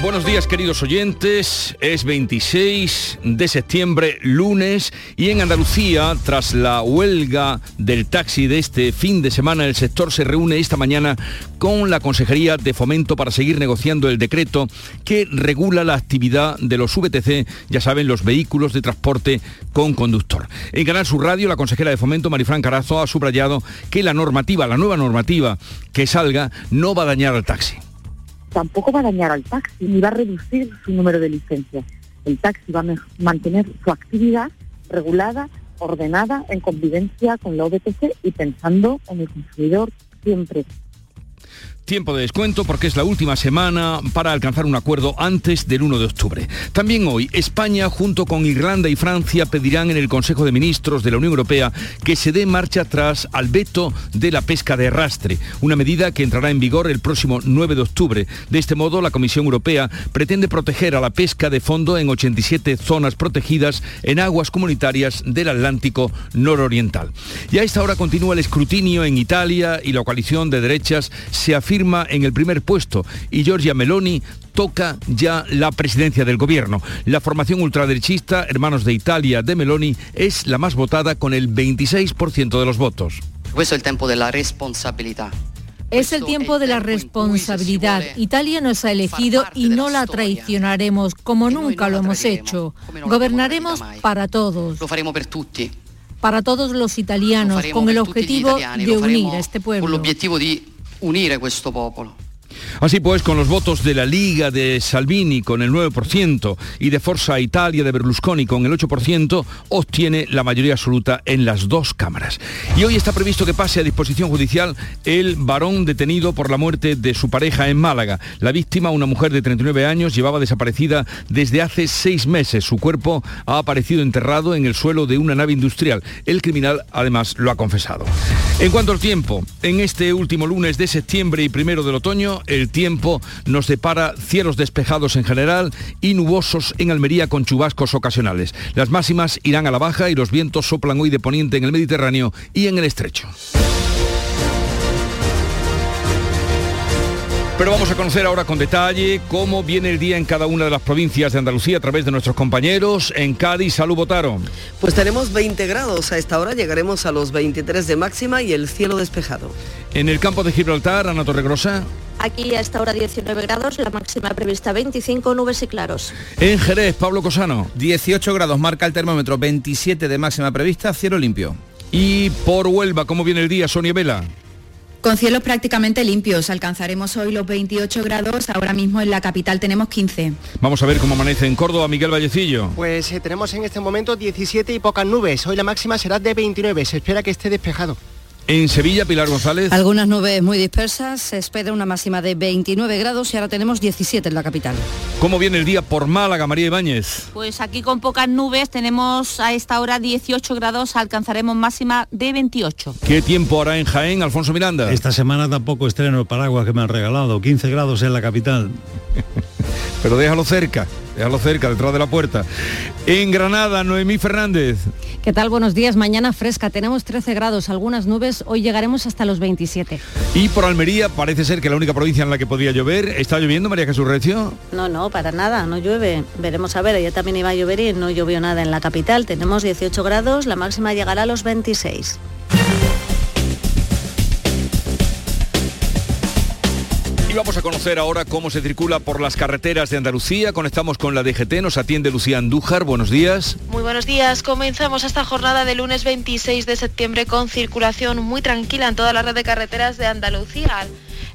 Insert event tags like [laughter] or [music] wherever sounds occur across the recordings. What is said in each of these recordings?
Buenos días queridos oyentes, es 26 de septiembre, lunes, y en Andalucía, tras la huelga del taxi de este fin de semana, el sector se reúne esta mañana con la Consejería de Fomento para seguir negociando el decreto que regula la actividad de los VTC, ya saben, los vehículos de transporte con conductor. En Canal Sur Radio, la consejera de Fomento, Marifran Carazo, ha subrayado que la normativa, la nueva normativa que salga, no va a dañar al taxi tampoco va a dañar al taxi ni va a reducir su número de licencias. El taxi va a mantener su actividad regulada, ordenada, en convivencia con la OBTC y pensando en el consumidor siempre Tiempo de descuento porque es la última semana para alcanzar un acuerdo antes del 1 de octubre. También hoy España junto con Irlanda y Francia pedirán en el Consejo de Ministros de la Unión Europea que se dé marcha atrás al veto de la pesca de arrastre, una medida que entrará en vigor el próximo 9 de octubre. De este modo, la Comisión Europea pretende proteger a la pesca de fondo en 87 zonas protegidas en aguas comunitarias del Atlántico nororiental. Y a esta hora continúa el escrutinio en Italia y la coalición de derechas se afirma en el primer puesto y Giorgia Meloni toca ya la presidencia del gobierno. La formación ultraderechista Hermanos de Italia de Meloni es la más votada con el 26% de los votos. es el tiempo de la responsabilidad. Es el tiempo de la responsabilidad. Italia nos ha elegido y no la traicionaremos como nunca lo hemos hecho. Gobernaremos para todos. Lo faremo per tutti. Para todos los italianos, con el objetivo de unir a este pueblo. Con el objetivo de unire questo popolo. Así pues, con los votos de la Liga de Salvini con el 9% y de Forza Italia de Berlusconi con el 8%, obtiene la mayoría absoluta en las dos cámaras. Y hoy está previsto que pase a disposición judicial el varón detenido por la muerte de su pareja en Málaga. La víctima, una mujer de 39 años, llevaba desaparecida desde hace seis meses. Su cuerpo ha aparecido enterrado en el suelo de una nave industrial. El criminal, además, lo ha confesado. En cuanto al tiempo, en este último lunes de septiembre y primero del otoño, el tiempo nos depara cielos despejados en general y nubosos en Almería con chubascos ocasionales. Las máximas irán a la baja y los vientos soplan hoy de poniente en el Mediterráneo y en el estrecho. Pero vamos a conocer ahora con detalle cómo viene el día en cada una de las provincias de Andalucía a través de nuestros compañeros. En Cádiz, salud votaron. Pues tenemos 20 grados. A esta hora llegaremos a los 23 de máxima y el cielo despejado. En el campo de Gibraltar, Ana Torregrosa. Aquí a esta hora 19 grados, la máxima prevista 25, nubes y claros. En Jerez, Pablo Cosano. 18 grados, marca el termómetro, 27 de máxima prevista, cielo limpio. Y por Huelva, ¿cómo viene el día, Sonia Vela? Con cielos prácticamente limpios, alcanzaremos hoy los 28 grados, ahora mismo en la capital tenemos 15. Vamos a ver cómo amanece en Córdoba, Miguel Vallecillo. Pues eh, tenemos en este momento 17 y pocas nubes, hoy la máxima será de 29, se espera que esté despejado. En Sevilla, Pilar González. Algunas nubes muy dispersas, se espera una máxima de 29 grados y ahora tenemos 17 en la capital. ¿Cómo viene el día por Málaga, María Ibáñez? Pues aquí con pocas nubes tenemos a esta hora 18 grados, alcanzaremos máxima de 28. ¿Qué tiempo hará en Jaén, Alfonso Miranda? Esta semana tampoco estreno el paraguas que me han regalado, 15 grados en la capital. [laughs] Pero déjalo cerca, déjalo cerca, detrás de la puerta. En Granada, Noemí Fernández. ¿Qué tal? Buenos días. Mañana fresca. Tenemos 13 grados, algunas nubes. Hoy llegaremos hasta los 27. Y por Almería parece ser que la única provincia en la que podía llover. ¿Está lloviendo, María Jesús Recio? No, no, para nada. No llueve. Veremos a ver. Ayer también iba a llover y no llovió nada en la capital. Tenemos 18 grados. La máxima llegará a los 26. Y vamos a conocer ahora cómo se circula por las carreteras de Andalucía. Conectamos con la DGT, nos atiende Lucía Andújar. Buenos días. Muy buenos días. Comenzamos esta jornada de lunes 26 de septiembre con circulación muy tranquila en toda la red de carreteras de Andalucía.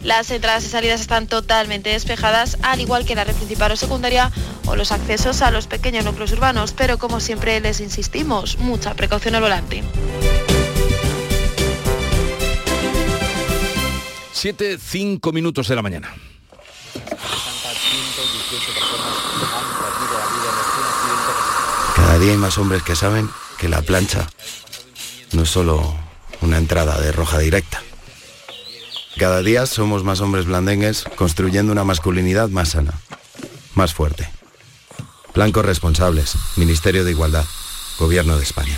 Las entradas y salidas están totalmente despejadas, al igual que la red principal o secundaria o los accesos a los pequeños núcleos urbanos, pero como siempre les insistimos, mucha precaución al volante. 7, 5 minutos de la mañana. Cada día hay más hombres que saben que la plancha no es solo una entrada de roja directa. Cada día somos más hombres blandengues construyendo una masculinidad más sana. más fuerte. Blancos responsables, Ministerio de Igualdad, Gobierno de España.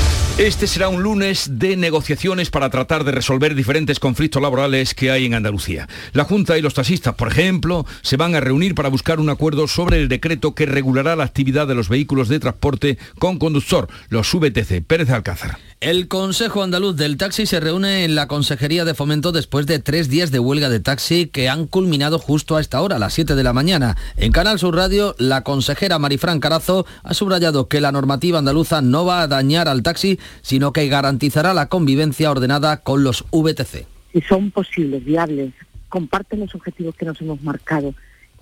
Este será un lunes de negociaciones para tratar de resolver diferentes conflictos laborales que hay en Andalucía. La Junta y los taxistas, por ejemplo, se van a reunir para buscar un acuerdo sobre el decreto que regulará la actividad de los vehículos de transporte con conductor, los VTC. Pérez Alcázar. El Consejo Andaluz del Taxi se reúne en la Consejería de Fomento después de tres días de huelga de taxi que han culminado justo a esta hora, a las 7 de la mañana. En Canal Sur Radio, la consejera Marifran Carazo ha subrayado que la normativa andaluza no va a dañar al taxi, sino que garantizará la convivencia ordenada con los VTC. Si son posibles, viables, comparten los objetivos que nos hemos marcado,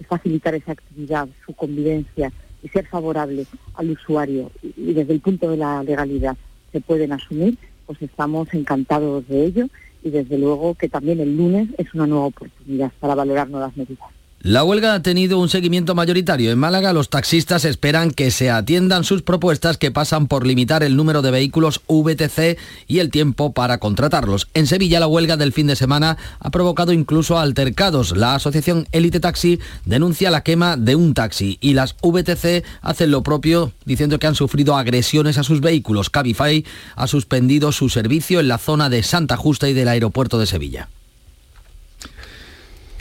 facilitar esa actividad, su convivencia y ser favorable al usuario y desde el punto de la legalidad se pueden asumir, pues estamos encantados de ello y desde luego que también el lunes es una nueva oportunidad para valorar nuevas medidas. La huelga ha tenido un seguimiento mayoritario. En Málaga los taxistas esperan que se atiendan sus propuestas que pasan por limitar el número de vehículos VTC y el tiempo para contratarlos. En Sevilla la huelga del fin de semana ha provocado incluso altercados. La asociación Elite Taxi denuncia la quema de un taxi y las VTC hacen lo propio diciendo que han sufrido agresiones a sus vehículos. Cabify ha suspendido su servicio en la zona de Santa Justa y del aeropuerto de Sevilla.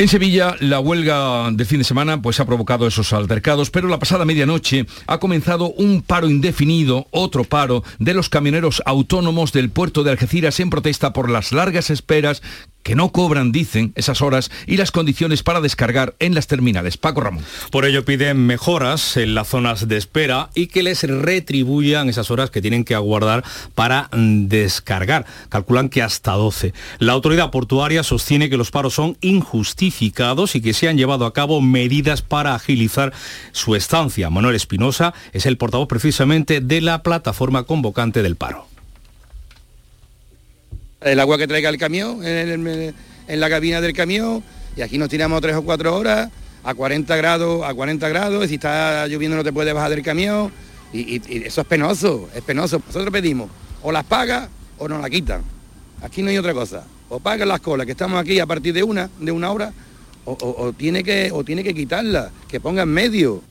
En Sevilla, la huelga del fin de semana pues, ha provocado esos altercados, pero la pasada medianoche ha comenzado un paro indefinido, otro paro, de los camioneros autónomos del puerto de Algeciras en protesta por las largas esperas que no cobran, dicen, esas horas y las condiciones para descargar en las terminales. Paco Ramón. Por ello piden mejoras en las zonas de espera y que les retribuyan esas horas que tienen que aguardar para mm, descargar. Calculan que hasta 12. La autoridad portuaria sostiene que los paros son injustificados y que se han llevado a cabo medidas para agilizar su estancia. Manuel Espinosa es el portavoz precisamente de la plataforma convocante del paro el agua que traiga el camión en, la cabina del camión y aquí nos tiramos tres o cuatro horas a 40 grados, a 40 grados, y si está lloviendo no te puedes bajar del camión y, eso es penoso, es penoso. Nosotros pedimos o las pagas o nos la quitan. Aquí no hay otra cosa. O pagan las colas, que estamos aquí a partir de una, de una hora, o, tiene, que, o tiene que quitarla, que pongan medio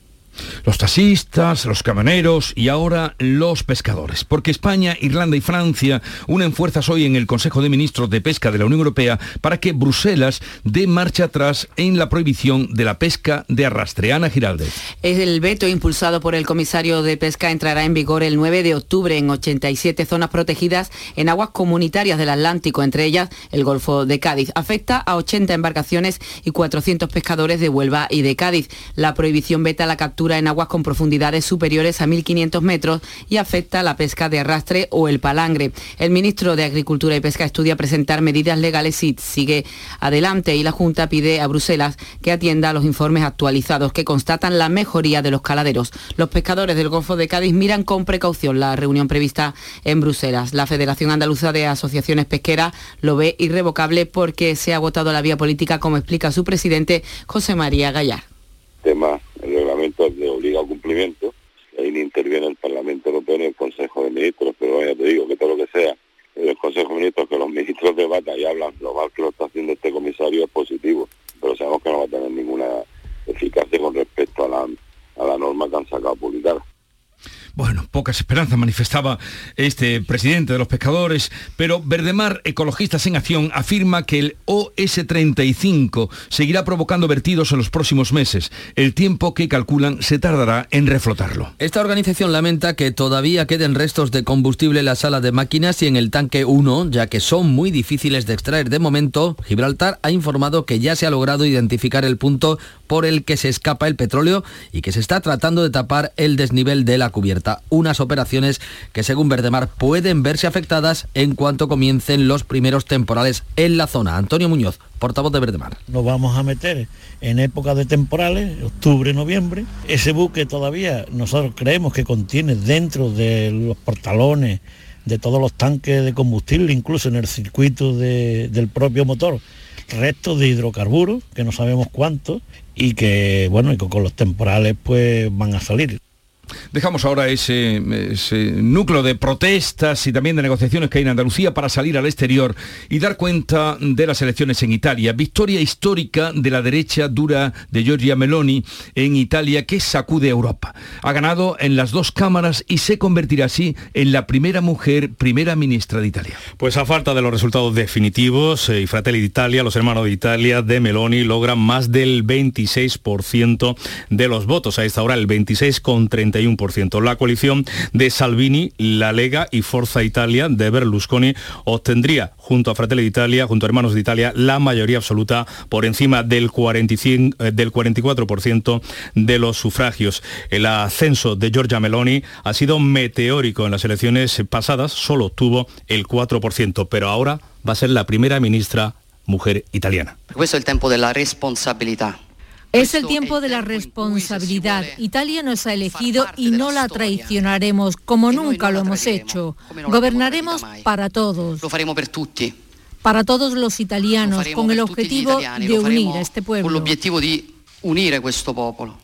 los taxistas, los camioneros y ahora los pescadores. Porque España, Irlanda y Francia unen fuerzas hoy en el Consejo de Ministros de Pesca de la Unión Europea para que Bruselas dé marcha atrás en la prohibición de la pesca de arrastreana Giraldez. El veto impulsado por el comisario de Pesca entrará en vigor el 9 de octubre en 87 zonas protegidas en aguas comunitarias del Atlántico, entre ellas el Golfo de Cádiz. Afecta a 80 embarcaciones y 400 pescadores de Huelva y de Cádiz. La prohibición veta la captura en aguas con profundidades superiores a 1.500 metros y afecta la pesca de arrastre o el palangre. El ministro de Agricultura y Pesca estudia presentar medidas legales y sigue adelante y la Junta pide a Bruselas que atienda los informes actualizados que constatan la mejoría de los caladeros. Los pescadores del Golfo de Cádiz miran con precaución la reunión prevista en Bruselas. La Federación Andaluza de Asociaciones Pesqueras lo ve irrevocable porque se ha agotado la vía política, como explica su presidente José María Gallar. Tema el reglamento cumplimiento, ahí interviene el Parlamento Europeo ni el Consejo de Ministros, pero ya te digo que todo lo que sea el Consejo de Ministros, que los ministros debatan y hablan, lo mal que lo está haciendo este comisario es positivo, pero sabemos que no va a tener ninguna eficacia con respecto a la, a la norma que han sacado publicada. Bueno, pocas esperanzas manifestaba este presidente de los pescadores, pero Verdemar, Ecologistas en Acción, afirma que el OS-35 seguirá provocando vertidos en los próximos meses, el tiempo que calculan se tardará en reflotarlo. Esta organización lamenta que todavía queden restos de combustible en la sala de máquinas y en el tanque 1, ya que son muy difíciles de extraer. De momento, Gibraltar ha informado que ya se ha logrado identificar el punto por el que se escapa el petróleo y que se está tratando de tapar el desnivel de la cubierta una unas operaciones que según Verdemar pueden verse afectadas en cuanto comiencen los primeros temporales en la zona. Antonio Muñoz, portavoz de Verdemar. Nos vamos a meter en época de temporales, octubre, noviembre. Ese buque todavía nosotros creemos que contiene dentro de los portalones de todos los tanques de combustible, incluso en el circuito del propio motor, restos de hidrocarburos, que no sabemos cuántos, y que, bueno, y con los temporales pues van a salir. Dejamos ahora ese, núcleo de protestas y también de negociaciones que hay en Andalucía para salir al exterior y dar cuenta de las elecciones en Italia. Victoria histórica de la derecha dura de Giorgia Meloni en Italia que sacude a Europa. Ha ganado en las dos cámaras y se convertirá así en la primera mujer primera ministra de Italia. Pues a falta de los resultados definitivos, eh, y eh, Fratelli d'Italia, los hermanos de Italia de Meloni logran más del 26% de los votos. A esta hora el 26,30 41%. La coalición de Salvini, La Lega y Forza Italia de Berlusconi obtendría, junto a Fratelli Italia, junto a Hermanos de Italia, la mayoría absoluta por encima del, 45, eh, del 44% de los sufragios. El ascenso de Giorgia Meloni ha sido meteórico en las elecciones pasadas, solo obtuvo el 4%, pero ahora va a ser la primera ministra mujer italiana. Questo è il tempo della responsabilità es el tiempo de la responsabilidad. Italia nos ha elegido y no la traicionaremos como nunca lo hemos hecho. Gobernaremos para todos. Para todos los italianos, con el objetivo de unir a este pueblo. Con el objetivo de unir a este pueblo.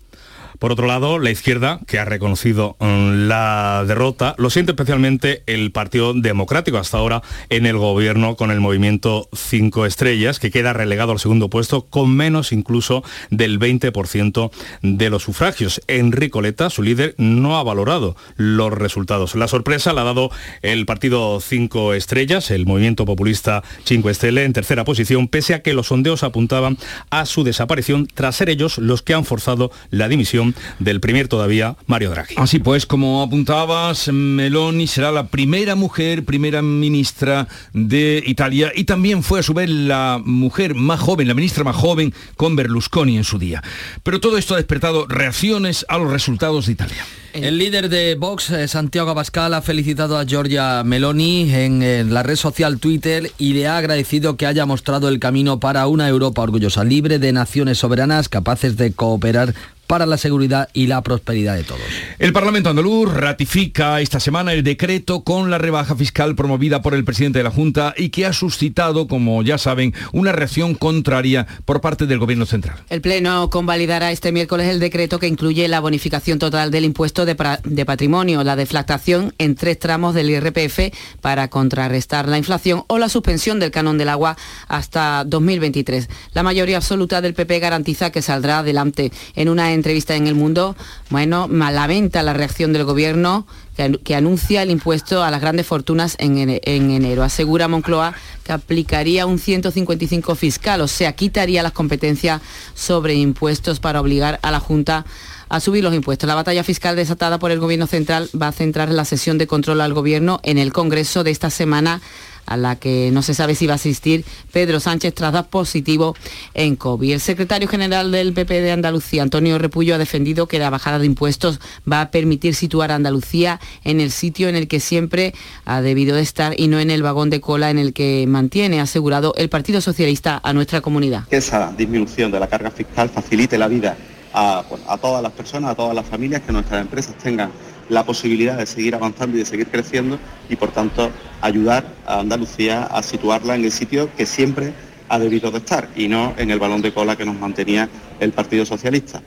Por otro lado, la izquierda, que ha reconocido mm, la derrota, lo siente especialmente el Partido Democrático hasta ahora en el gobierno con el movimiento 5 estrellas, que queda relegado al segundo puesto con menos incluso del 20% de los sufragios. Enrico Leta, su líder, no ha valorado los resultados. La sorpresa la ha dado el Partido 5 estrellas, el movimiento populista 5 Estele, en tercera posición, pese a que los sondeos apuntaban a su desaparición tras ser ellos los que han forzado la dimisión del primer todavía Mario Draghi. Así pues, como apuntabas, Meloni será la primera mujer, primera ministra de Italia y también fue a su vez la mujer más joven, la ministra más joven con Berlusconi en su día. Pero todo esto ha despertado reacciones a los resultados de Italia. El líder de Vox, eh, Santiago Abascal, ha felicitado a Giorgia Meloni en, la red social Twitter y le ha agradecido que haya mostrado el camino para una Europa orgullosa, libre de naciones soberanas capaces de cooperar para la seguridad y la prosperidad de todos. El Parlamento andaluz ratifica esta semana el decreto con la rebaja fiscal promovida por el presidente de la Junta y que ha suscitado, como ya saben, una reacción contraria por parte del Gobierno central. El Pleno convalidará este miércoles el decreto que incluye la bonificación total del impuesto de, de patrimonio, la deflactación en tres tramos del IRPF para contrarrestar la inflación o la suspensión del canon del agua hasta 2023. La mayoría absoluta del PP garantiza que saldrá adelante en una entrevista en El Mundo, bueno, lamenta la reacción del gobierno que, anuncia el impuesto a las grandes fortunas en, en, enero. Asegura Moncloa que aplicaría un 155 fiscal, o sea, quitaría las competencias sobre impuestos para obligar a la Junta a subir los impuestos. La batalla fiscal desatada por el Gobierno central va a centrar la sesión de control al Gobierno en el Congreso de esta semana a la que no se sabe si va a asistir Pedro Sánchez tras dar positivo en COVID. El secretario general del PP de Andalucía, Antonio Repullo, ha defendido que la bajada de impuestos va a permitir situar a Andalucía en el sitio en el que siempre ha debido de estar y no en el vagón de cola en el que mantiene asegurado el Partido Socialista a nuestra comunidad. Esa disminución de la carga fiscal facilite la vida a, a todas las personas, a todas las familias, que nuestras empresas tengan la posibilidad de seguir avanzando y de seguir creciendo y por tanto ayudar a Andalucía a situarla en el sitio que siempre ha debido de estar y no en el balón de cola que nos mantenía el Partido Socialista.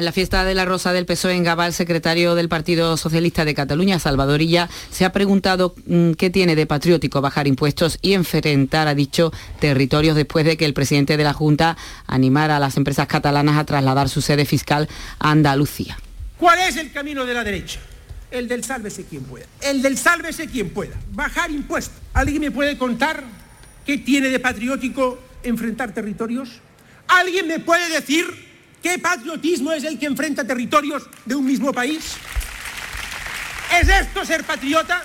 En la fiesta de la Rosa del PSOE en Gabal, secretario del Partido Socialista de Cataluña, Salvador Illa, se ha preguntado mm, qué tiene de patriótico bajar impuestos y enfrentar a dicho territorios después de que el presidente de la Junta animara a las empresas catalanas a trasladar su sede fiscal a Andalucía. ¿Cuál es el camino de la derecha? El del sálvese quien pueda. El del sálvese quien pueda. Bajar impuestos. ¿Alguien me puede contar qué tiene de patriótico enfrentar territorios? ¿Alguien me puede decir qué patriotismo es el que enfrenta territorios de un mismo país? ¿Es esto ser patriota?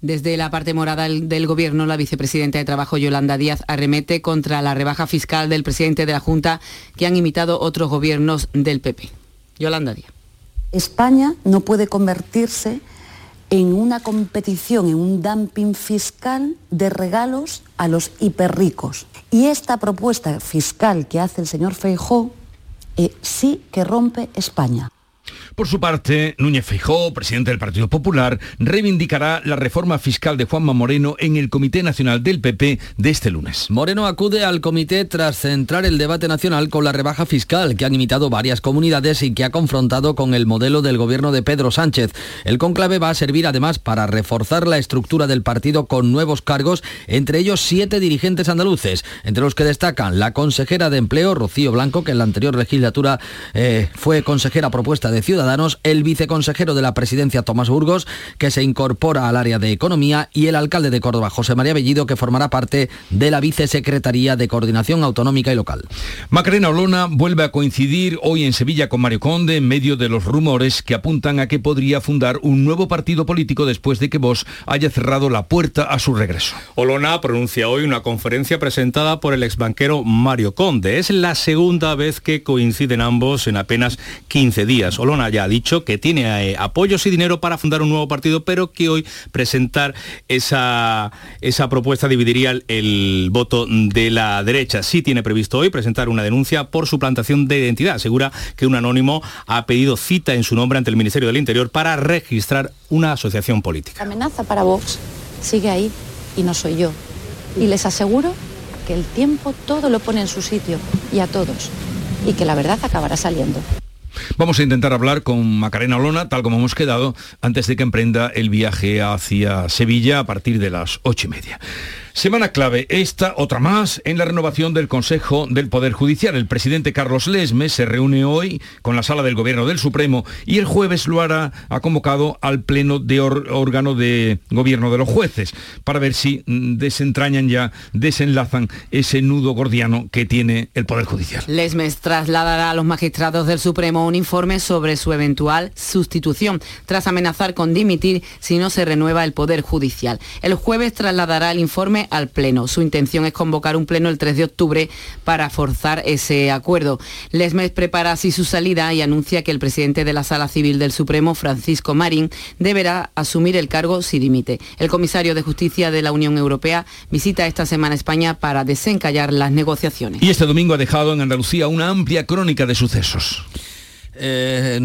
Desde la parte morada del Gobierno, la vicepresidenta de Trabajo, Yolanda Díaz, arremete contra la rebaja fiscal del presidente de la Junta que han imitado otros gobiernos del PP. Yolanda Díaz. España no puede convertirse en una competición, en un dumping fiscal de regalos a los hiperricos. Y esta propuesta fiscal que hace el señor Feijó eh, sí que rompe España. Por su parte, Núñez Feijó, presidente del Partido Popular, reivindicará la reforma fiscal de Juanma Moreno en el Comité Nacional del PP de este lunes. Moreno acude al comité tras centrar el debate nacional con la rebaja fiscal que han imitado varias comunidades y que ha confrontado con el modelo del gobierno de Pedro Sánchez. El conclave va a servir además para reforzar la estructura del partido con nuevos cargos, entre ellos siete dirigentes andaluces, entre los que destacan la consejera de Empleo, Rocío Blanco, que en la anterior legislatura eh, fue consejera propuesta de Ciudadanos, el viceconsejero de la presidencia Tomás Burgos, que se incorpora al área de Economía, y el alcalde de Córdoba, José María Bellido, que formará parte de la vicesecretaría de Coordinación Autonómica y Local. Macarena Olona vuelve a coincidir hoy en Sevilla con Mario Conde en medio de los rumores que apuntan a que podría fundar un nuevo partido político después de que Vox haya cerrado la puerta a su regreso. Olona pronuncia hoy una conferencia presentada por el exbanquero Mario Conde. Es la segunda vez que coinciden ambos en apenas 15 días. Olona ya ha dicho que tiene eh, apoyos y dinero para fundar un nuevo partido, pero que hoy presentar esa, esa propuesta dividiría el, voto de la derecha. Sí tiene previsto hoy presentar una denuncia por suplantación de identidad. Asegura que un anónimo ha pedido cita en su nombre ante el Ministerio del Interior para registrar una asociación política. La amenaza para Vox sigue ahí y no soy yo. Y les aseguro que el tiempo todo lo pone en su sitio y a todos. Y que la verdad acabará saliendo. Vamos a intentar hablar con Macarena Olona, tal como hemos quedado, antes de que emprenda el viaje hacia Sevilla a partir de las ocho y media. Semana clave, esta, otra más, en la renovación del Consejo del Poder Judicial. El presidente Carlos Lesme se reúne hoy con la sala del Gobierno del Supremo y el jueves lo hará, ha convocado al pleno de órgano de gobierno de los jueces para ver si mm, desentrañan ya, desenlazan ese nudo gordiano que tiene el Poder Judicial. Lesmes trasladará a los magistrados del Supremo un informe sobre su eventual sustitución, tras amenazar con dimitir si no se renueva el Poder Judicial. El jueves trasladará el informe al Pleno. Su intención es convocar un Pleno el 3 de octubre para forzar ese acuerdo. Lesmes prepara así su salida y anuncia que el presidente de la Sala Civil del Supremo, Francisco Marín, deberá asumir el cargo si dimite. El comisario de Justicia de la Unión Europea visita esta semana España para desencallar las negociaciones. Y este domingo ha dejado en Andalucía una amplia crónica de sucesos. Eh,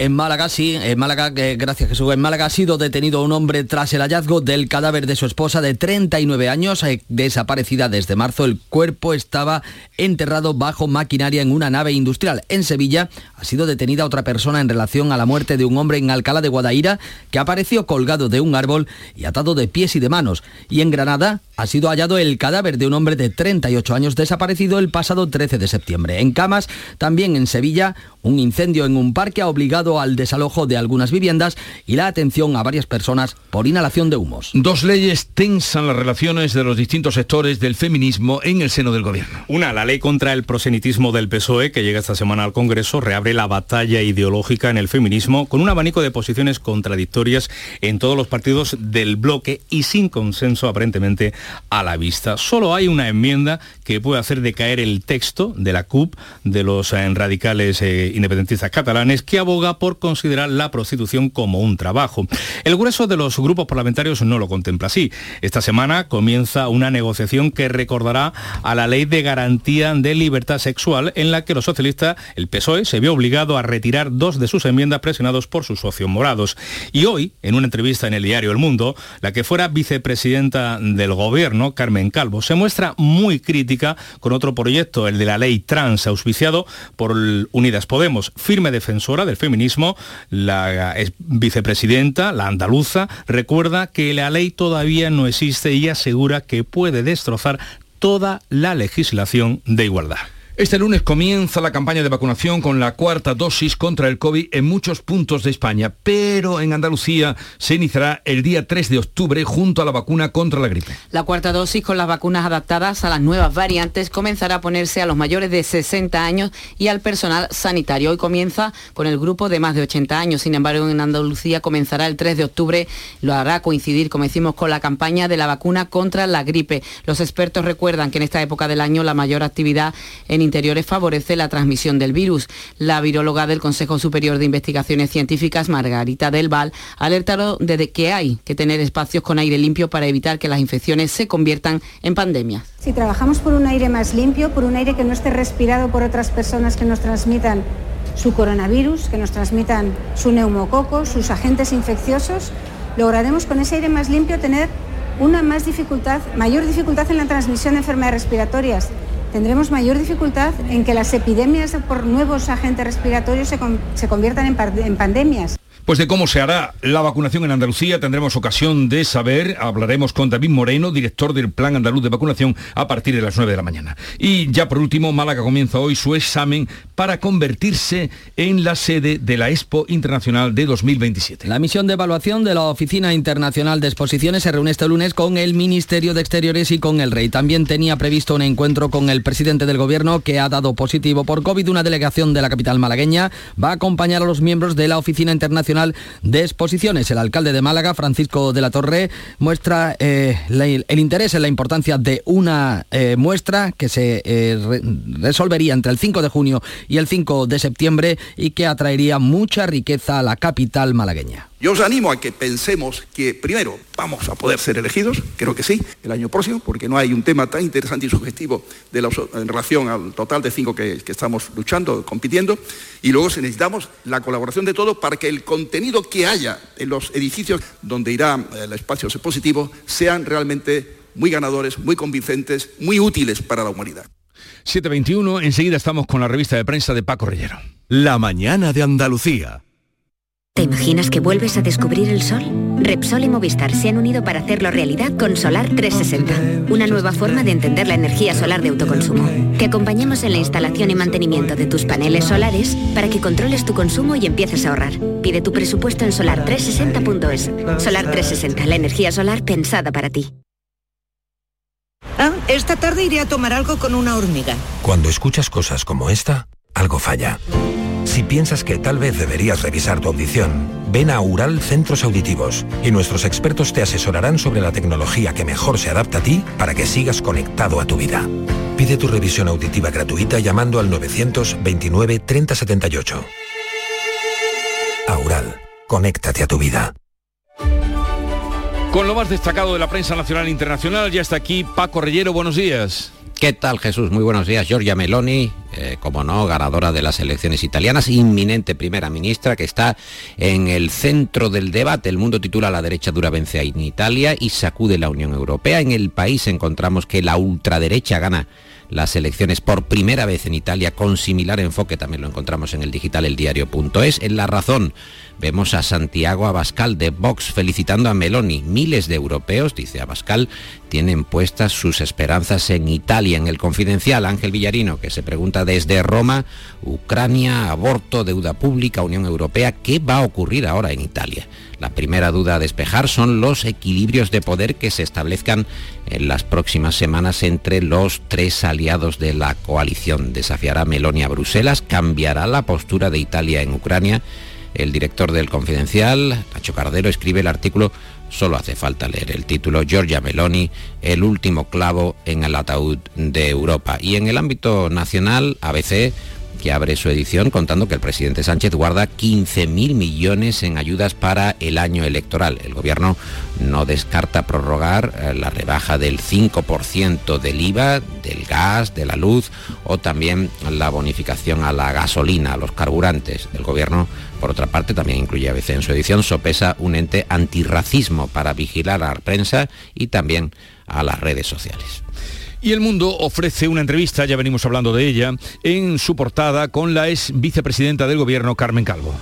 en Málaga, sí, en Málaga, gracias Jesús, en Málaga ha sido detenido un hombre tras el hallazgo del cadáver de su esposa de 39 años, eh, desaparecida desde marzo. El cuerpo estaba enterrado bajo maquinaria en una nave industrial. En Sevilla ha sido detenida otra persona en relación a la muerte de un hombre en Alcalá de Guadaira que apareció colgado de un árbol y atado de pies y de manos. Y en Granada ha sido hallado el cadáver de un hombre de 38 años desaparecido el pasado 13 de septiembre. En Camas, también en Sevilla, un incendio en un parque ha obligado al desalojo de algunas viviendas y la atención a varias personas por inhalación de humos. Dos leyes tensan las relaciones de los distintos sectores del feminismo en el seno del gobierno. Una, la ley contra el prosenitismo del PSOE, que llega esta semana al Congreso, reabre la batalla ideológica en el feminismo con un abanico de posiciones contradictorias en todos los partidos del bloque y sin consenso aparentemente a la vista. Solo hay una enmienda que puede hacer decaer el texto de la CUP, de los eh, radicales eh, independentistas catalanes, que aboga por considerar la prostitución como un trabajo. El grueso de los grupos parlamentarios no lo contempla así. Esta semana comienza una negociación que recordará a la ley de garantía de libertad sexual en la que los socialistas, el PSOE, se vio obligado a retirar dos de sus enmiendas presionados por sus socios morados. Y hoy, en una entrevista en el diario El Mundo, la que fuera vicepresidenta del gobierno, Carmen Calvo, se muestra muy crítica con otro proyecto, el de la ley trans, auspiciado por Unidas Podemos, firme defensora del feminismo, la vicepresidenta, la andaluza, recuerda que la ley todavía no existe y asegura que puede destrozar toda la legislación de igualdad. Este lunes comienza la campaña de vacunación con la cuarta dosis contra el COVID en muchos puntos de España, pero en Andalucía se iniciará el día 3 de octubre junto a la vacuna contra la gripe. La cuarta dosis con las vacunas adaptadas a las nuevas variantes comenzará a ponerse a los mayores de 60 años y al personal sanitario. Hoy comienza con el grupo de más de 80 años, sin embargo en Andalucía comenzará el 3 de octubre, lo hará coincidir, como decimos, con la campaña de la vacuna contra la gripe. Los expertos recuerdan que en esta época del año la mayor actividad en favorece la transmisión del virus. La viróloga del Consejo Superior de Investigaciones Científicas, Margarita Del Val, alertado de que hay que tener espacios con aire limpio para evitar que las infecciones se conviertan en pandemias. Si trabajamos por un aire más limpio, por un aire que no esté respirado por otras personas que nos transmitan su coronavirus, que nos transmitan su neumococo, sus agentes infecciosos, lograremos con ese aire más limpio tener una más dificultad, mayor dificultad en la transmisión de enfermedades respiratorias. Tendremos mayor dificultad en que las epidemias por nuevos agentes respiratorios se, se conviertan en, en pandemias. Pues de cómo se hará la vacunación en Andalucía tendremos ocasión de saber. Hablaremos con David Moreno, director del Plan Andaluz de Vacunación, a partir de las 9 de la mañana. Y ya por último, Málaga comienza hoy su examen para convertirse en la sede de la Expo Internacional de 2027. La misión de evaluación de la Oficina Internacional de Exposiciones se reúne este lunes con el Ministerio de Exteriores y con el Rey. También tenía previsto un encuentro con el presidente del Gobierno que ha dado positivo por COVID. Una delegación de la capital malagueña va a acompañar a los miembros de la Oficina Internacional de Exposiciones. El alcalde de Málaga, Francisco de la Torre, muestra eh, el interés en la importancia de una eh, muestra que se eh, resolvería entre el 5 de junio y el 5 de septiembre y que atraería mucha riqueza a la capital malagueña. Yo os animo a que pensemos que primero vamos a poder ser elegidos, creo que sí, el año próximo, porque no hay un tema tan interesante y subjetivo de en relación al total de cinco que, estamos luchando, compitiendo, y luego necesitamos la colaboración de todos para que el contenido que haya en los edificios donde irá el espacio expositivo sean realmente muy ganadores, muy convincentes, muy útiles para la humanidad. 721, enseguida estamos con la revista de prensa de Paco Rellero. La mañana de Andalucía. ¿Te imaginas que vuelves a descubrir el sol? Repsol y Movistar se han unido para hacerlo realidad con Solar 360, una nueva forma de entender la energía solar de autoconsumo. Te acompañamos en la instalación y mantenimiento de tus paneles solares para que controles tu consumo y empieces a ahorrar. Pide tu presupuesto en solar360.es. Solar 360, la energía solar pensada para ti. Ah, esta tarde iré a tomar algo con una hormiga. Cuando escuchas cosas como esta, algo falla. Si piensas que tal vez deberías revisar tu audición, ven a Ural Centros Auditivos y nuestros expertos te asesorarán sobre la tecnología que mejor se adapta a ti para que sigas conectado a tu vida. Pide tu revisión auditiva gratuita llamando al 929 3078. Aural, conéctate a tu vida. Con lo más destacado de la prensa nacional e internacional, ya está aquí Paco Rellero, buenos días. ¿Qué tal Jesús? Muy buenos días. Giorgia Meloni, eh, como no, ganadora de las elecciones italianas, inminente primera ministra que está en el centro del debate. El mundo titula La derecha dura vence en Italia y sacude la Unión Europea. En el país encontramos que la ultraderecha gana las elecciones por primera vez en Italia con similar enfoque, también lo encontramos en el digital eldiario.es. En La Razón vemos a Santiago Abascal de Vox felicitando a Meloni. Miles de europeos, dice Abascal, tienen puestas sus esperanzas en Italia. En el confidencial, Ángel Villarino, que se pregunta desde Roma, Ucrania, aborto, deuda pública, Unión Europea, ¿qué va a ocurrir ahora en Italia? La primera duda a despejar son los equilibrios de poder que se establezcan en las próximas semanas entre los tres aliados de la coalición. ¿Desafiará Meloni a Bruselas? ¿Cambiará la postura de Italia en Ucrania? El director del Confidencial, Nacho Cardero, escribe el artículo Solo hace falta leer el título Giorgia Meloni, el último clavo en el ataúd de Europa. Y en el ámbito nacional, ABC que abre su edición contando que el presidente Sánchez guarda 15.000 millones en ayudas para el año electoral. El gobierno no descarta prorrogar eh, la rebaja del 5% del IVA, del gas, de la luz o también la bonificación a la gasolina, a los carburantes. El gobierno, por otra parte, también incluye a veces en su edición, sopesa un ente antirracismo para vigilar a la prensa y también a las redes sociales. Y el mundo ofrece una entrevista, ya venimos hablando de ella, en su portada con la ex vicepresidenta del gobierno, Carmen Calvo.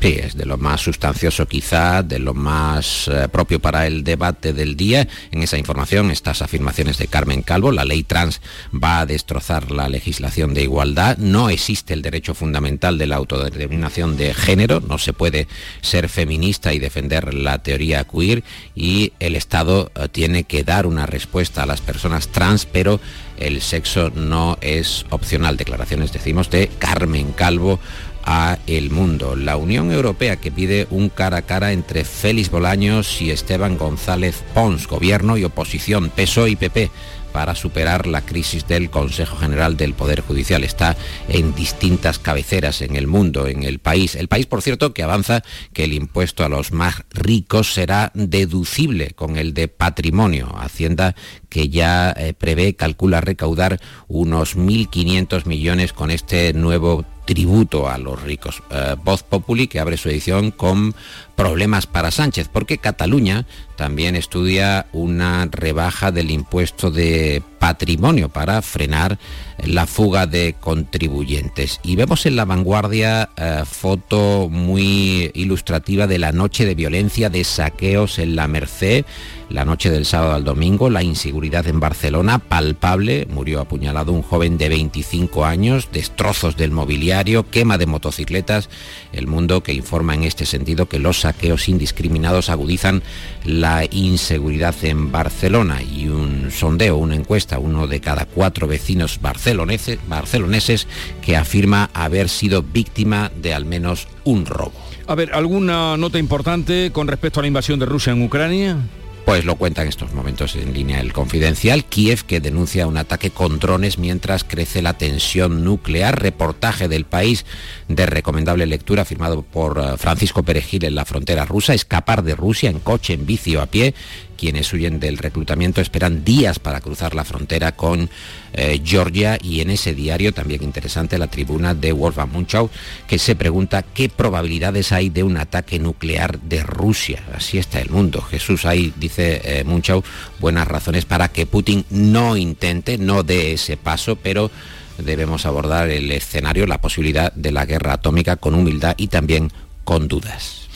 Sí, es de lo más sustancioso quizá, de lo más eh, propio para el debate del día. En esa información, estas afirmaciones de Carmen Calvo, la ley trans va a destrozar la legislación de igualdad, no existe el derecho fundamental de la autodeterminación de género, no se puede ser feminista y defender la teoría queer y el Estado eh, tiene que dar una respuesta a las personas trans, pero el sexo no es opcional. Declaraciones, decimos, de Carmen Calvo a El Mundo. La Unión Europea que pide un cara a cara entre Félix Bolaños y Esteban González Pons, gobierno y oposición, PSOE y PP para superar la crisis del Consejo General del Poder Judicial. Está en distintas cabeceras en el mundo, en el país. El país, por cierto, que avanza que el impuesto a los más ricos será deducible con el de patrimonio. Hacienda que ya eh, prevé, calcula recaudar unos 1.500 millones con este nuevo tributo a los ricos. Eh, Voz Populi que abre su edición con problemas para Sánchez, porque Cataluña también estudia una rebaja del impuesto de patrimonio para frenar la fuga de contribuyentes. Y vemos en la vanguardia eh, foto muy ilustrativa de la noche de violencia, de saqueos en la Merced, la noche del sábado al domingo, la inseguridad en Barcelona, palpable, murió apuñalado un joven de 25 años, destrozos del mobiliario, quema de motocicletas, el mundo que informa en este sentido que los saqueos indiscriminados agudizan la inseguridad en Barcelona y un sondeo, una encuesta, uno de cada cuatro vecinos barceloneses, barceloneses que afirma haber sido víctima de al menos un robo. A ver, ¿alguna nota importante con respecto a la invasión de Rusia en Ucrania? Pues lo cuenta en estos momentos en línea el confidencial. Kiev que denuncia un ataque con drones mientras crece la tensión nuclear. Reportaje del país de recomendable lectura firmado por eh, Francisco Perejil en la frontera rusa. Escapar de Rusia en coche, en bici o a pie quienes huyen del reclutamiento esperan días para cruzar la frontera con eh, Georgia y en ese diario también interesante la tribuna de Wolfgang Munchau que se pregunta qué probabilidades hay de un ataque nuclear de Rusia. Así está el mundo. Jesús, hay, dice eh, Munchau, buenas razones para que Putin no intente, no dé ese paso, pero debemos abordar el escenario, la posibilidad de la guerra atómica con humildad y también con dudas.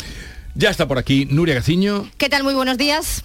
Ya está por aquí Nuria Gaciño. ¿Qué tal? Muy buenos días.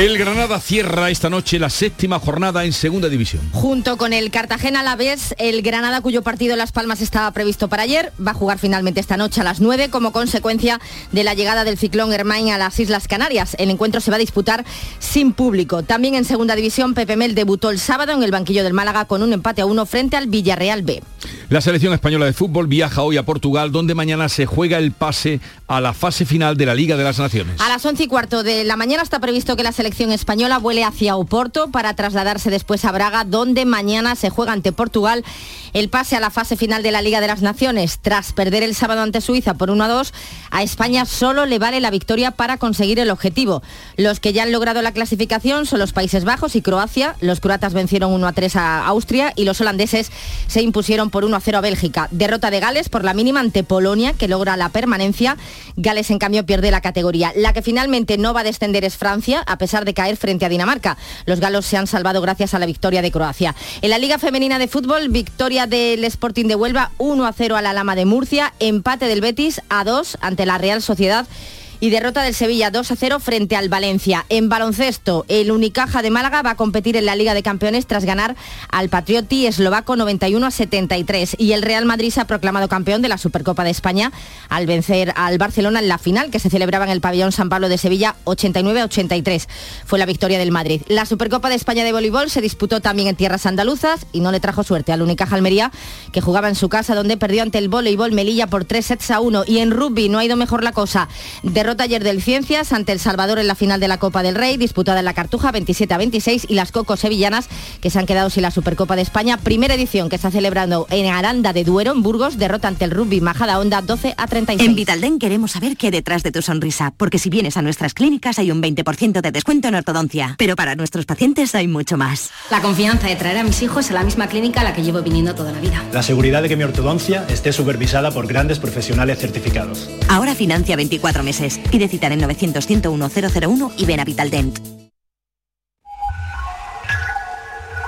El Granada cierra esta noche la séptima jornada en Segunda División. Junto con el Cartagena a la vez, el Granada cuyo partido Las Palmas estaba previsto para ayer, va a jugar finalmente esta noche a las 9 como consecuencia de la llegada del ciclón Hermain a las Islas Canarias. El encuentro se va a disputar sin público. También en Segunda División, Pepe Mel debutó el sábado en el banquillo del Málaga con un empate a uno frente al Villarreal B. La selección española de fútbol viaja hoy a Portugal, donde mañana se juega el pase a la fase final de la Liga de las Naciones. A las 11 y cuarto de la mañana está previsto que la selección selección española vuele hacia Oporto para trasladarse después a Braga, donde mañana se juega ante Portugal el pase a la fase final de la Liga de las Naciones. Tras perder el sábado ante Suiza por 1 a 2, a España solo le vale la victoria para conseguir el objetivo. Los que ya han logrado la clasificación son los Países Bajos y Croacia. Los croatas vencieron 1 a 3 a Austria y los holandeses se impusieron por 1 a 0 a Bélgica. Derrota de Gales por la mínima ante Polonia, que logra la permanencia. Gales, en cambio, pierde la categoría. La que finalmente no va a descender es Francia, a pesar de caer frente a Dinamarca. Los galos se han salvado gracias a la victoria de Croacia. En la Liga Femenina de Fútbol, victoria del Sporting de Huelva 1 a 0 a la Lama de Murcia, empate del Betis a 2 ante la Real Sociedad y derrota del Sevilla 2 a 0 frente al Valencia. En baloncesto, el Unicaja de Málaga va a competir en la Liga de Campeones tras ganar al Patrioti eslovaco 91 a 73 y el Real Madrid se ha proclamado campeón de la Supercopa de España al vencer al Barcelona en la final que se celebraba en el pabellón San Pablo de Sevilla 89 a 83. Fue la victoria del Madrid. La Supercopa de España de voleibol se disputó también en tierras andaluzas y no le trajo suerte al Unicaja Almería que jugaba en su casa donde perdió ante el voleibol Melilla por 3 sets a 1 y en rugby no ha ido mejor la cosa. Ayer del Ciencias ante El Salvador en la final de la Copa del Rey, disputada en la Cartuja 27 a 26 y las Cocos Sevillanas que se han quedado sin la Supercopa de España, primera edición que está celebrando en Aranda de Duero, en Burgos, derrota ante el rugby Majada Onda 12 a 36. En Vitalden queremos saber qué hay detrás de tu sonrisa, porque si vienes a nuestras clínicas hay un 20% de descuento en ortodoncia, pero para nuestros pacientes hay mucho más. La confianza de traer a mis hijos a la misma clínica a la que llevo viniendo toda la vida. La seguridad de que mi ortodoncia esté supervisada por grandes profesionales certificados. Ahora financia 24 meses. Pide cita en 900 101 001 y ven a Vitaldent.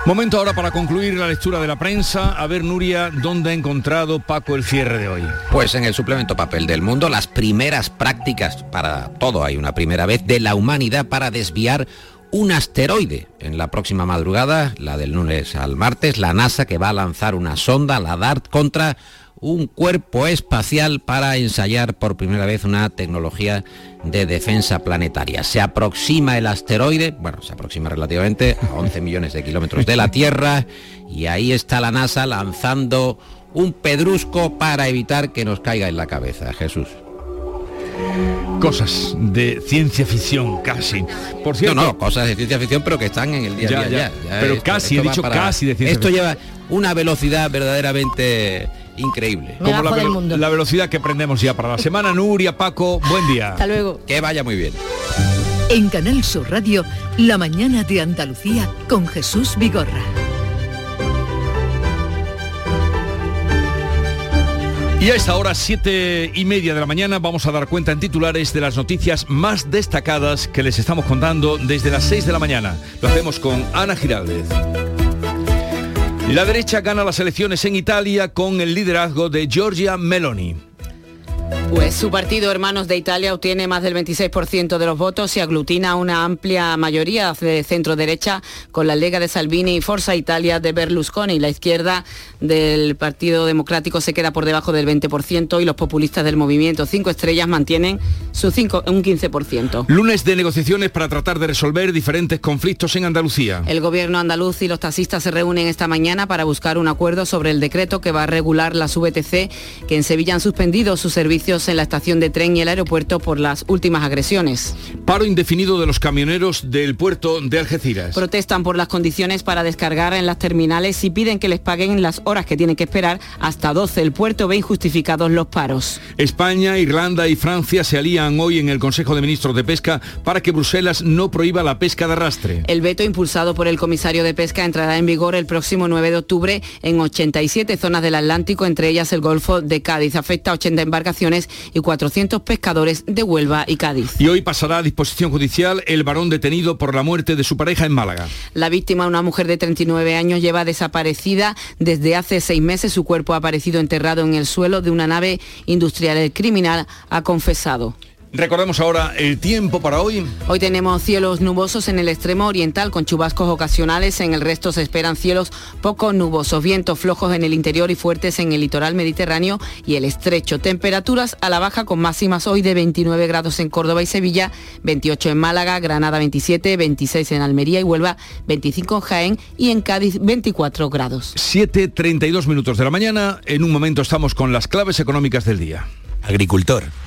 Momento ahora para concluir la lectura de la prensa. A ver, Nuria, ¿dónde ha encontrado Paco el cierre de hoy? Pues en el suplemento Papel del Mundo, las primeras prácticas, para todo hay una primera vez, de la humanidad para desviar un asteroide. En la próxima madrugada, la del lunes al martes, la NASA que va a lanzar una sonda, la DART, contra un cuerpo espacial para ensayar por primera vez una tecnología de defensa planetaria. Se aproxima el asteroide, bueno, se aproxima relativamente a 11 [laughs] millones de kilómetros de la Tierra y ahí está la NASA lanzando un pedrusco para evitar que nos caiga en la cabeza, Jesús. Cosas de ciencia ficción, casi. Por cierto, no, no, cosas de ciencia ficción, pero que están en el día a día. Ya, pero casi, he dicho casi de ciencia Esto lleva una velocidad verdaderamente increíble. Como la, la, velocidad que prendemos ya para la semana. Nuria, Paco, buen día. Hasta luego. Que vaya muy bien. En Canal Sur Radio, La mañana de Andalucía con Jesús Vigorra. Y a esta hora, siete y media de la mañana, vamos a dar cuenta en titulares de las noticias más destacadas que les estamos contando desde las 6 de la mañana. Lo hacemos con Ana Giraldez. La derecha gana las elecciones en Italia con el liderazgo de Giorgia Meloni. Pues su partido Hermanos de Italia obtiene más del 26% de los votos y aglutina una amplia mayoría de centro derecha con la Lega de Salvini y Forza Italia de Berlusconi. La izquierda del Partido Democrático se queda por debajo del 20% y los populistas del movimiento Cinco Estrellas mantienen su 5, un 15%. Lunes de negociaciones para tratar de resolver diferentes conflictos en Andalucía. El gobierno andaluz y los taxistas se reúnen esta mañana para buscar un acuerdo sobre el decreto que va a regular las VTC que en Sevilla han suspendido sus servicios en la estación de tren y el aeropuerto por las últimas agresiones. Paro indefinido de los camioneros del puerto de Algeciras. Protestan por las condiciones para descargar en las terminales y piden que les paguen las horas que tienen que esperar hasta 12. El puerto ve injustificados los paros. España, Irlanda y Francia se alían hoy en el Consejo de Ministros de Pesca para que Bruselas no prohíba la pesca de arrastre. El veto impulsado por el comisario de Pesca entrará en vigor el próximo 9 de octubre en 87 zonas del Atlántico, entre ellas el Golfo de Cádiz. Afecta a 80 embarcaciones y 400 pescadores de Huelva y Cádiz. Y hoy pasará a disposición judicial el varón detenido por la muerte de su pareja en Málaga. La víctima, una mujer de 39 años, lleva desaparecida desde hace seis meses. Su cuerpo ha aparecido enterrado en el suelo de una nave industrial. El criminal ha confesado. Recordemos ahora el tiempo para hoy. Hoy tenemos cielos nubosos en el extremo oriental con chubascos ocasionales, en el resto se esperan cielos poco nubosos, vientos flojos en el interior y fuertes en el litoral mediterráneo y el estrecho. Temperaturas a la baja con máximas hoy de 29 grados en Córdoba y Sevilla, 28 en Málaga, Granada 27, 26 en Almería y Huelva, 25 en Jaén y en Cádiz 24 grados. 7.32 minutos de la mañana, en un momento estamos con las claves económicas del día. Agricultor,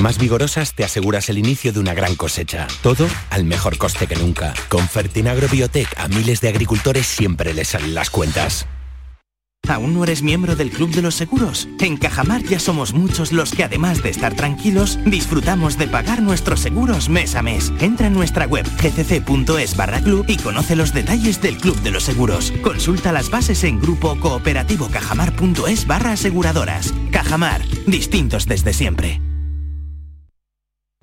más vigorosas te aseguras el inicio de una gran cosecha. Todo al mejor coste que nunca. Con Fertinagro Biotech a miles de agricultores siempre les salen las cuentas. ¿Aún no eres miembro del Club de los Seguros? En Cajamar ya somos muchos los que además de estar tranquilos, disfrutamos de pagar nuestros seguros mes a mes. Entra en nuestra web gcc.es barra club y conoce los detalles del Club de los Seguros. Consulta las bases en grupo cooperativo cajamar.es barra aseguradoras. Cajamar, distintos desde siempre.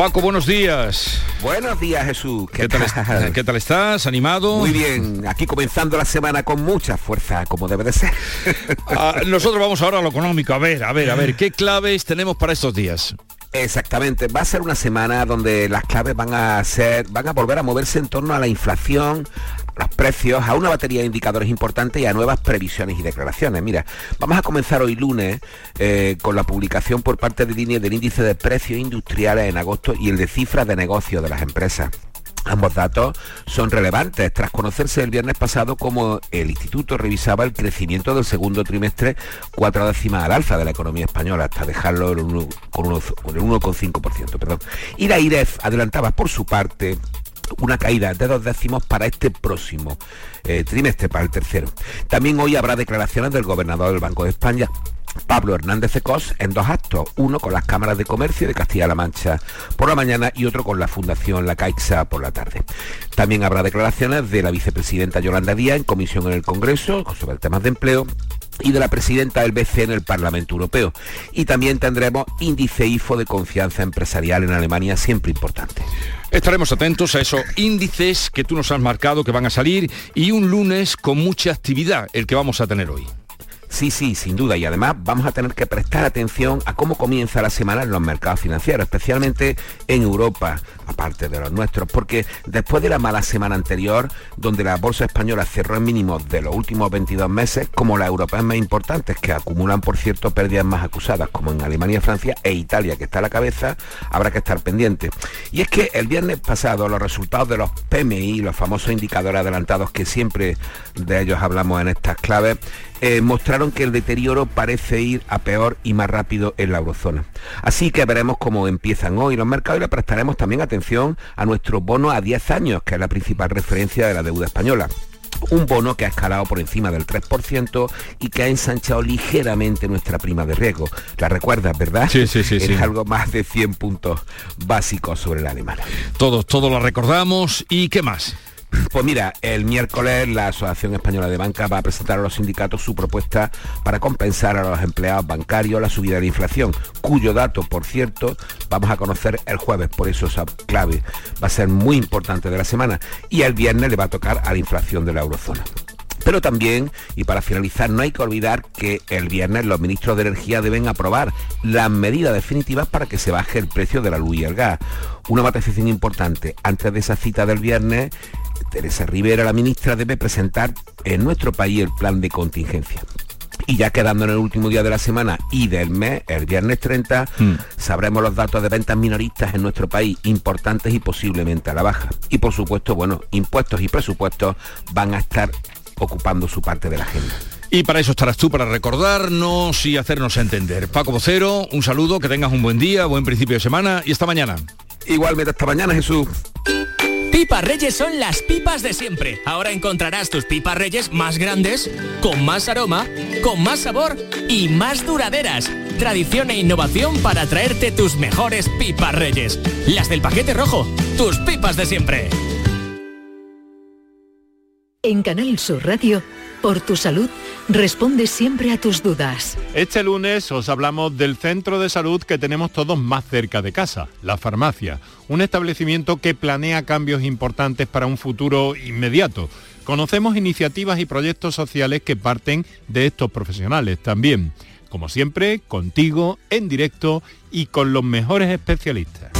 Paco, buenos días. Buenos días, Jesús. ¿Qué, tal, estás? ¿Qué tal estás? ¿Animado? Muy bien. Aquí comenzando la semana con mucha fuerza, como debe de ser. Ah, nosotros [laughs] vamos ahora a lo económico. A ver, a ver, a ver, ¿qué claves tenemos para estos días? Exactamente, va a ser una semana donde las claves van a ser, van a volver a moverse en torno a la inflación, los precios, a una batería de indicadores importantes y a nuevas previsiones y declaraciones. Mira, vamos a comenzar hoy lunes eh, con la publicación por parte de línea del índice de precios industriales en agosto y el de cifras de negocio de las empresas. Ambos datos son relevantes tras conocerse el viernes pasado como el instituto revisaba el crecimiento del segundo trimestre cuatro décimas al alza de la economía española hasta dejarlo en el 1,5%. Perdón. Y la IREF adelantaba por su parte una caída de dos décimos para este próximo eh, trimestre, para el tercero. También hoy habrá declaraciones del gobernador del Banco de España Pablo Hernández de Cos en dos actos, uno con las cámaras de comercio de Castilla-La Mancha por la mañana y otro con la Fundación La Caixa por la tarde. También habrá declaraciones de la vicepresidenta Yolanda Díaz en comisión en el Congreso sobre el tema de empleo y de la presidenta del BCE en el Parlamento Europeo. Y también tendremos índice IFO de confianza empresarial en Alemania, siempre importante. Estaremos atentos a esos índices que tú nos has marcado que van a salir y un lunes con mucha actividad, el que vamos a tener hoy. Sí, sí, sin duda. Y además vamos a tener que prestar atención a cómo comienza la semana en los mercados financieros, especialmente en Europa, aparte de los nuestros, porque después de la mala semana anterior, donde la bolsa española cerró en mínimos de los últimos 22 meses, como las europeas más importantes, que acumulan, por cierto, pérdidas más acusadas, como en Alemania, Francia e Italia, que está a la cabeza, habrá que estar pendiente. Y es que el viernes pasado los resultados de los PMI, los famosos indicadores adelantados que siempre de ellos hablamos en estas claves, eh, mostraron que el deterioro parece ir a peor y más rápido en la eurozona. Así que veremos cómo empiezan hoy los mercados y le prestaremos también atención a nuestro bono a 10 años, que es la principal referencia de la deuda española un bono que ha escalado por encima del 3% y que ha ensanchado ligeramente nuestra prima de riesgo. La recuerdas, ¿verdad? Sí, sí, sí. Es sí. algo más de 100 puntos básicos sobre la alemana. Todos, todos lo recordamos. ¿Y qué más? Pues mira, el miércoles la Asociación Española de Banca va a presentar a los sindicatos su propuesta para compensar a los empleados bancarios la subida de la inflación, cuyo dato, por cierto, vamos a conocer el jueves, por eso esa clave va a ser muy importante de la semana. Y el viernes le va a tocar a la inflación de la eurozona. Pero también, y para finalizar, no hay que olvidar que el viernes los ministros de Energía deben aprobar las medidas definitivas para que se baje el precio de la luz y el gas. Una matización importante, antes de esa cita del viernes, Teresa Rivera, la ministra, debe presentar en nuestro país el plan de contingencia. Y ya quedando en el último día de la semana y del mes, el viernes 30, Mm. sabremos los datos de ventas minoristas en nuestro país, importantes y posiblemente a la baja. Y por supuesto, bueno, impuestos y presupuestos van a estar ocupando su parte de la agenda. Y para eso estarás tú, para recordarnos y hacernos entender. Paco Vocero, un saludo, que tengas un buen día, buen principio de semana y hasta mañana. Igualmente, hasta mañana, Jesús. Pipas Reyes son las pipas de siempre. Ahora encontrarás tus pipas Reyes más grandes, con más aroma, con más sabor y más duraderas. Tradición e innovación para traerte tus mejores pipas Reyes. Las del paquete rojo, tus pipas de siempre. En Canal Sur Radio, por tu salud, responde siempre a tus dudas. Este lunes os hablamos del centro de salud que tenemos todos más cerca de casa, la farmacia, un establecimiento que planea cambios importantes para un futuro inmediato. Conocemos iniciativas y proyectos sociales que parten de estos profesionales también. Como siempre, contigo, en directo y con los mejores especialistas.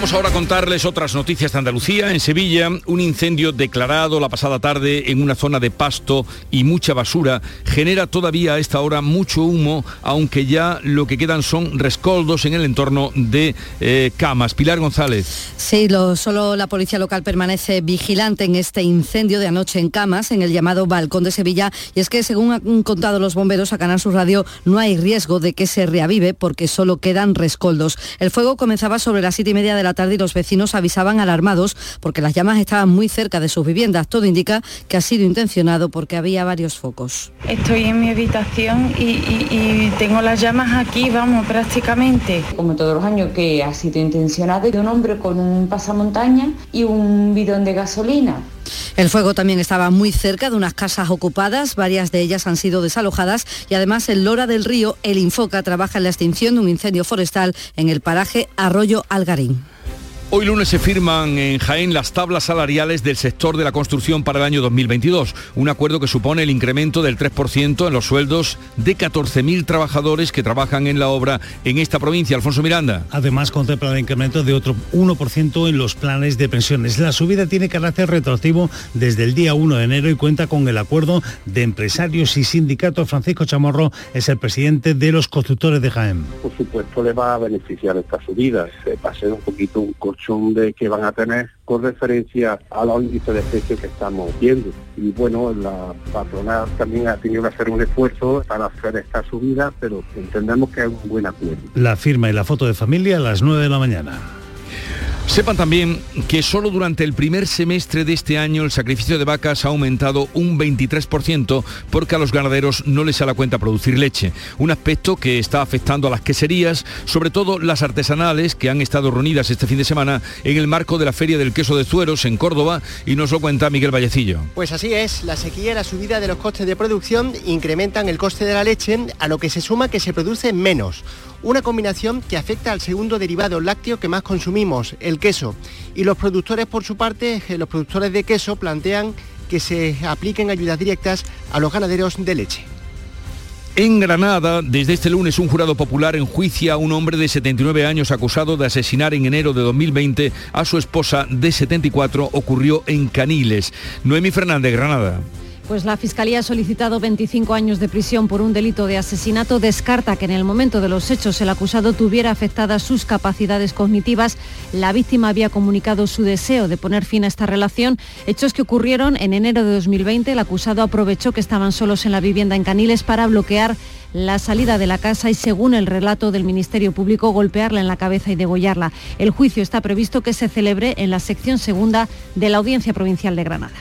Vamos ahora a contarles otras noticias de Andalucía. En Sevilla, un incendio declarado la pasada tarde en una zona de pasto y mucha basura genera todavía a esta hora mucho humo, aunque ya lo que quedan son rescoldos en el entorno de eh, Camas. Pilar González. Sí, lo, solo la policía local permanece vigilante en este incendio de anoche en Camas, en el llamado Balcón de Sevilla. Y es que, según han contado los bomberos a Canal Sur Radio, no hay riesgo de que se reavive porque solo quedan rescoldos. El fuego comenzaba sobre las siete y media de la tarde y los vecinos avisaban alarmados porque las llamas estaban muy cerca de sus viviendas. Todo indica que ha sido intencionado porque había varios focos. Estoy en mi habitación y, y- y tengo las llamas aquí, vamos, prácticamente. como todos los años, que ha sido intencionado de un hombre con un pasamontaña y un bidón de gasolina. El fuego también estaba muy cerca de unas casas ocupadas, varias de ellas han sido desalojadas y además en Lora del Río el Infoca trabaja en la extinción de un incendio forestal en el paraje Arroyo Algarín. Hoy lunes se firman en Jaén las tablas salariales del sector de la construcción para el año 2022, un acuerdo que supone el incremento del 3% en los sueldos de 14.000 trabajadores que trabajan en la obra en esta provincia. Alfonso Miranda. Además, contempla el incremento de otro 1% en los planes de pensiones. La subida tiene carácter retroactivo desde el día 1 de enero y cuenta con el acuerdo de empresarios y sindicatos. Francisco Chamorro es el presidente de los constructores de Jaén. por supuesto le va a beneficiar esta subida. Eh, Va a ser un poquito un colchón de que van a tener con referencia a los índices de precios que estamos viendo. Y bueno, la patronal también ha tenido que hacer un esfuerzo para hacer esta subida, pero entendemos que es un buen acuerdo. La firma y la foto de familia a las 9 de la mañana. Sepan también que solo durante el primer semestre de este año el sacrificio de vacas ha aumentado un 23% porque a los ganaderos no les sale la cuenta producir leche. Un aspecto que está afectando a las queserías, sobre todo las artesanales que han estado reunidas este fin de semana en el marco de la Feria del Queso de Zueros en Córdoba y nos lo cuenta Miguel Vallecillo. Pues así es, la sequía y la subida de los costes de producción incrementan el coste de la leche, a lo que se suma que se produce menos una combinación que afecta al segundo derivado lácteo que más consumimos, el queso. Y los productores, por su parte, eh, los productores de queso plantean que se apliquen ayudas directas a los ganaderos de leche. En Granada, desde este lunes, un jurado popular enjuicia a un hombre de 79 años acusado de asesinar en enero de 2020 a su esposa de 74. Ocurrió en Caniles. Noemi Fernández, Granada. Pues la Fiscalía ha solicitado 25 años de prisión por un delito de asesinato. Descarta que en el momento de los hechos el acusado tuviera afectadas sus capacidades cognitivas. La víctima había comunicado su deseo de poner fin a esta relación. Hechos que ocurrieron en enero de 2020. El acusado aprovechó que estaban solos en la vivienda en Caniles para bloquear la salida de la casa y, según el relato del Ministerio Público, golpearla en la cabeza y degollarla. El juicio está previsto que se celebre en la sección segunda de la Audiencia Provincial de Granada.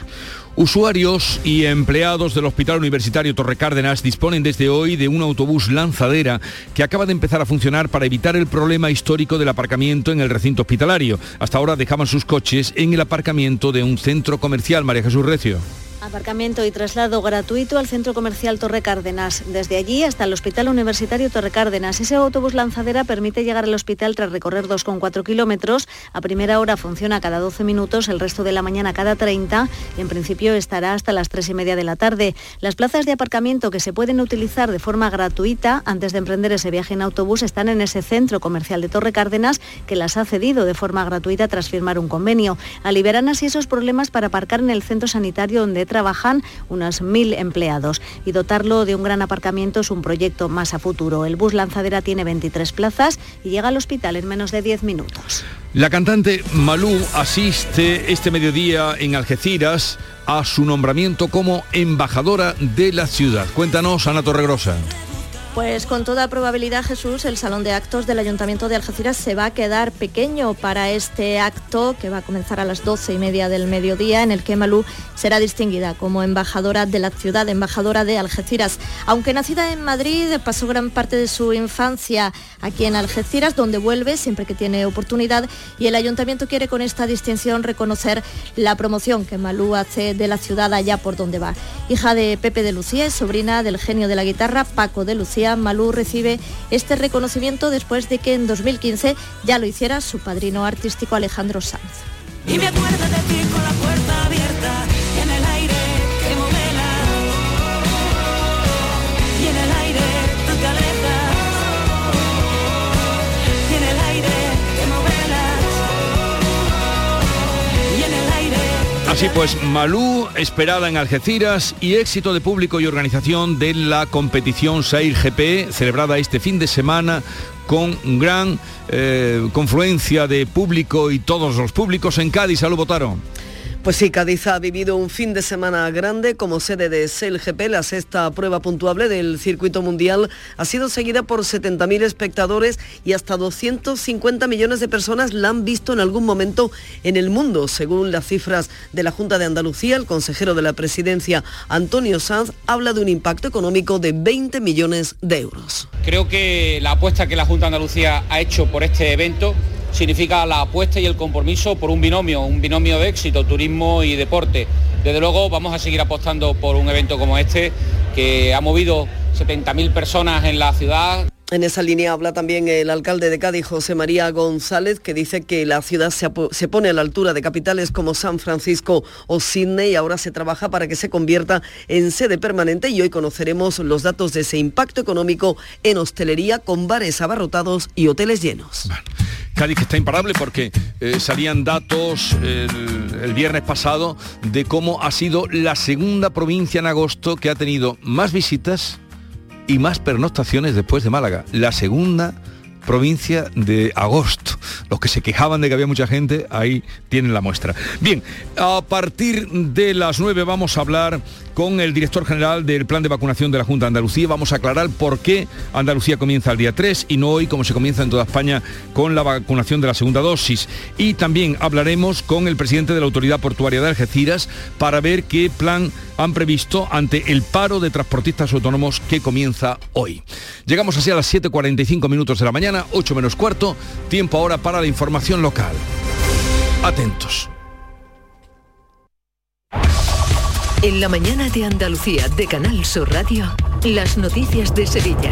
Usuarios y empleados del Hospital Universitario Torre Cárdenas disponen desde hoy de un autobús lanzadera que acaba de empezar a funcionar para evitar el problema histórico del aparcamiento en el recinto hospitalario. Hasta ahora dejaban sus coches en el aparcamiento de un centro comercial. María Jesús Recio. Aparcamiento y traslado gratuito al Centro Comercial Torre Cárdenas. Desde allí hasta el Hospital Universitario Torre Cárdenas. Ese autobús lanzadera permite llegar al hospital tras recorrer 2,4 kilómetros. A primera hora funciona cada 12 minutos, el resto de la mañana cada 30 y en principio estará hasta las 3 y media de la tarde. Las plazas de aparcamiento que se pueden utilizar de forma gratuita antes de emprender ese viaje en autobús están en ese Centro Comercial de Torre Cárdenas que las ha cedido de forma gratuita tras firmar un convenio. Aliviarán así esos problemas para aparcar en el centro sanitario donde trabajan unos mil empleados y dotarlo de un gran aparcamiento es un proyecto más a futuro. El bus lanzadera tiene 23 plazas y llega al hospital en menos de 10 minutos. La cantante Malú asiste este mediodía en Algeciras a su nombramiento como embajadora de la ciudad. Cuéntanos, Ana Torregrosa. Pues con toda probabilidad, Jesús, el salón de actos del Ayuntamiento de Algeciras se va a quedar pequeño para este acto que va a comenzar a las doce y media del mediodía, en el que Malú será distinguida como embajadora de la ciudad, embajadora de Algeciras. Aunque nacida en Madrid, pasó gran parte de su infancia aquí en Algeciras, donde vuelve siempre que tiene oportunidad, y el Ayuntamiento quiere con esta distinción reconocer la promoción que Malú hace de la ciudad allá por donde va. Hija de Pepe de Lucía, es sobrina del genio de la guitarra Paco de Lucía Malú recibe este reconocimiento después de que en 2015 ya lo hiciera su padrino artístico Alejandro Sanz. Y Así pues, Malú esperada en Algeciras y éxito de público y organización de la competición Sail GP celebrada este fin de semana con gran eh, confluencia de público y todos los públicos en Cádiz. Salud, votaron. Pues sí, Cádiz ha vivido un fin de semana grande como sede de SELGP. La sexta prueba puntuable del circuito mundial ha sido seguida por 70.000 espectadores y hasta 250 millones de personas la han visto en algún momento en el mundo. Según las cifras de la Junta de Andalucía, el consejero de la presidencia, Antonio Sanz, habla de un impacto económico de 20 millones de euros. Creo que la apuesta que la Junta de Andalucía ha hecho por este evento significa la apuesta y el compromiso por un binomio, un binomio de éxito, turismo y deporte. Desde luego vamos a seguir apostando por un evento como este que ha movido 70.000 personas en la ciudad. En esa línea habla también el alcalde de Cádiz, José María González, que dice que la ciudad se, se, pone a la altura de capitales como San Francisco o Sydney y ahora se trabaja para que se convierta en sede permanente y hoy conoceremos los datos de ese impacto económico en hostelería con bares abarrotados y hoteles llenos. Bueno. Cádiz que está imparable porque eh, salían datos el, el, viernes pasado de cómo ha sido la segunda provincia en agosto que ha tenido más visitas y más pernoctaciones después de Málaga. La segunda provincia de agosto. los que se quejaban de que había mucha gente, ahí tienen la muestra. Bien, a partir de las 9 vamos a hablar con el director general del plan de vacunación de la Junta de Andalucía. Vamos a aclarar por qué Andalucía comienza el día 3 y no hoy como se comienza en toda España con la vacunación de la segunda dosis. Y también hablaremos con el presidente de la Autoridad Portuaria de Algeciras para ver qué plan han previsto ante el paro de transportistas autónomos que comienza hoy. Llegamos así a las 7.45 minutos de la mañana, 8 menos cuarto, tiempo ahora para la información local. Atentos. En la mañana de Andalucía de Canal Sur Radio, las noticias de Sevilla.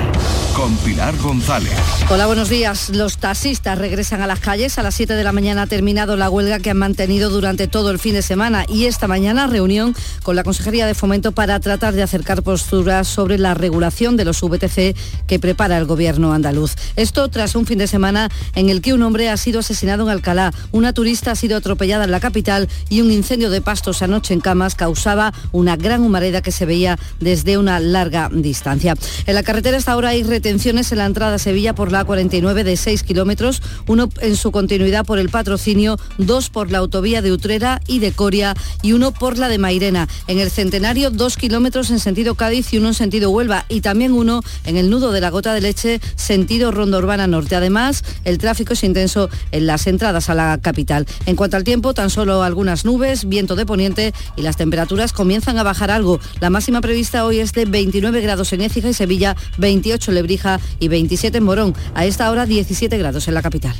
Con Pilar González. Hola, buenos días. Los taxistas regresan a las calles. A las 7 de la mañana ha terminado la huelga que han mantenido durante todo el fin de semana y esta mañana reunión con la Consejería de Fomento para tratar de acercar posturas sobre la regulación de los VTC que prepara el gobierno andaluz. Esto tras un fin de semana en el que un hombre ha sido asesinado en Alcalá, una turista ha sido atropellada en la capital y un incendio de pastos anoche en Camas causaba una gran humareda que se veía desde una larga distancia. En la carretera hasta ahora hay retenciones en la entrada a Sevilla por la A49 de 6 kilómetros, uno en su continuidad por el patrocinio, dos por la autovía de Utrera y de Coria y uno por la de Mairena. En el Centenario, dos kilómetros en sentido Cádiz y uno en sentido Huelva y también uno en el nudo de la Gota de Leche, sentido Ronda Urbana Norte. Además, el tráfico es intenso en las entradas a la capital. En cuanto al tiempo, tan solo algunas nubes, viento de poniente y las temperaturas comienzan a bajar algo. La máxima prevista hoy es de 29 grados en Écija y Sevilla, 28 en Lebrija y 27 en Morón. A esta hora 17 grados en la capital.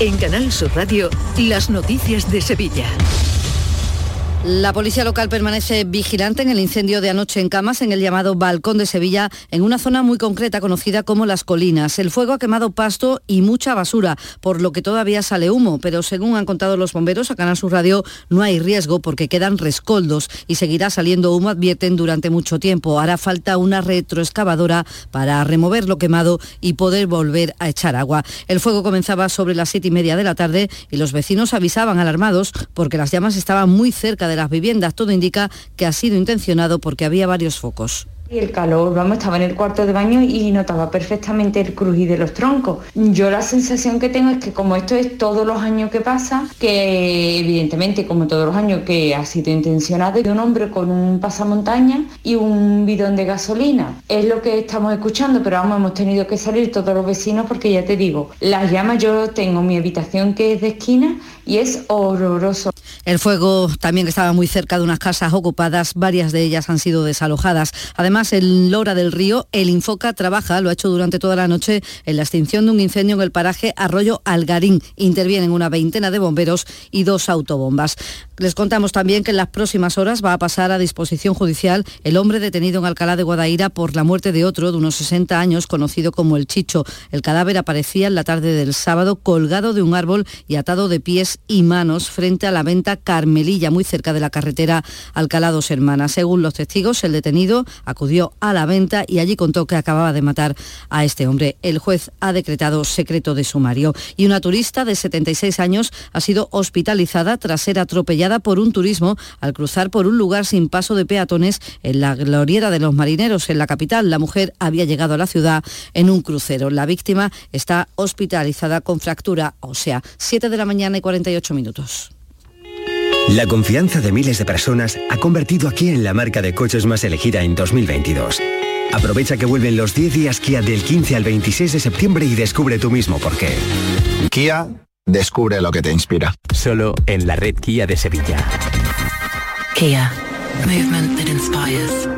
En Canal Sur Radio, las noticias de Sevilla. La policía local permanece vigilante en el incendio de anoche en Camas, en el llamado Balcón de Sevilla, en una zona muy concreta conocida como Las Colinas. El fuego ha quemado pasto y mucha basura, por lo que todavía sale humo, pero según han contado los bomberos a Canal Sur Radio, no hay riesgo porque quedan rescoldos y seguirá saliendo humo, advierten, durante mucho tiempo. Hará falta una retroexcavadora para remover lo quemado y poder volver a echar agua. El fuego comenzaba sobre las siete y media de la tarde y los vecinos avisaban alarmados porque las llamas estaban muy cerca de las viviendas. Todo indica que ha sido intencionado porque había varios focos. Y el calor, vamos, estaba en el cuarto de baño y notaba perfectamente el crujir de los troncos. Yo la sensación que tengo es que como esto es todos los años que pasa, que evidentemente como todos los años que ha sido intencionado, de un hombre con un pasamontaña y un bidón de gasolina. Es lo que estamos escuchando, pero vamos, hemos tenido que salir todos los vecinos porque ya te digo, las llamas yo tengo mi habitación que es de esquina y es horroroso. El fuego también estaba muy cerca de unas casas ocupadas, varias de ellas han sido desalojadas. Además, en Lora del Río, el Infoca trabaja, lo ha hecho durante toda la noche, en la extinción de un incendio en el paraje Arroyo Algarín. Intervienen una veintena de bomberos y dos autobombas. Les contamos también que en las próximas horas va a pasar a disposición judicial el hombre detenido en Alcalá de Guadaira por la muerte de otro de unos 60 años, conocido como el Chicho. El cadáver aparecía en la tarde del sábado colgado de un árbol y atado de pies y manos frente a la venta Carmelilla, muy cerca de la carretera Alcalá dos Hermanas. Según los testigos, el detenido acudió a la venta y allí contó que acababa de matar a este hombre. El juez ha decretado secreto de sumario. Y una turista de 76 años ha sido hospitalizada tras ser atropellada por un turismo al cruzar por un lugar sin paso de peatones en la glorieta de los marineros en la capital. La mujer había llegado a la ciudad en un crucero. La víctima está hospitalizada con fractura ósea. 7 de la mañana y 48 minutos. La confianza de miles de personas ha convertido a Kia en la marca de coches más elegida en 2022. Aprovecha que vuelven los 10 días Kia del 15 al 26 de septiembre y descubre tú mismo por qué. Kia, descubre lo que te inspira. Solo en la red Kia de Sevilla. Kia, movement that inspires.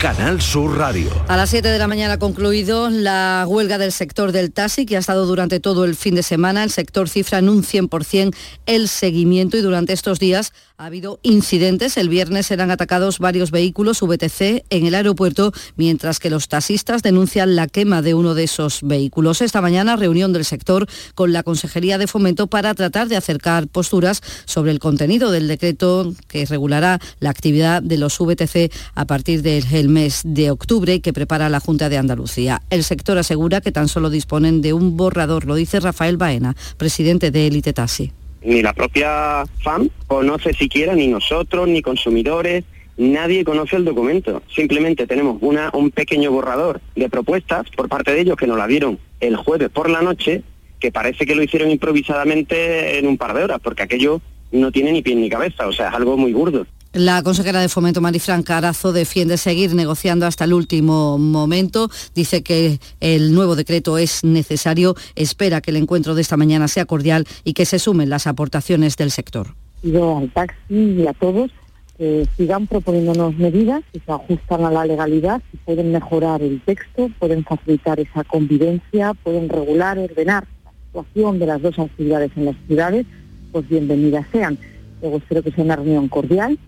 Canal Sur Radio. A las 7 de la mañana ha concluido la huelga del sector del taxi que ha estado durante todo el fin de semana. El sector cifra en un 100% el seguimiento y durante estos días Ha habido incidentes. El viernes eran atacados varios vehículos VTC en el aeropuerto, mientras que los taxistas denuncian la quema de uno de esos vehículos. Esta mañana reunión del sector con la Consejería de Fomento para tratar de acercar posturas sobre el contenido del decreto que regulará la actividad de los VTC a partir del mes de octubre que prepara la Junta de Andalucía. El sector asegura que tan solo disponen de un borrador, lo dice Rafael Baena, presidente de Elite Taxi ni la propia FAM conoce siquiera, ni nosotros, ni consumidores, nadie conoce el documento. Simplemente tenemos una, un pequeño borrador de propuestas por parte de ellos que nos la dieron el jueves por la noche, que parece que lo hicieron improvisadamente en un par de horas, porque aquello no tiene ni pie ni cabeza, o sea, es algo muy burdo. La consejera de Fomento Marifran Carazo defiende seguir negociando hasta el último momento. Dice que el nuevo decreto es necesario. Espera que el encuentro de esta mañana sea cordial y que se sumen las aportaciones del sector. Yo al taxi y a todos que sigan proponiéndonos medidas que se ajustan a la legalidad y pueden mejorar el texto, pueden facilitar esa convivencia, pueden regular, ordenar la situación de las dos actividades en las ciudades, pues bienvenidas sean. Luego espero que sea una reunión cordial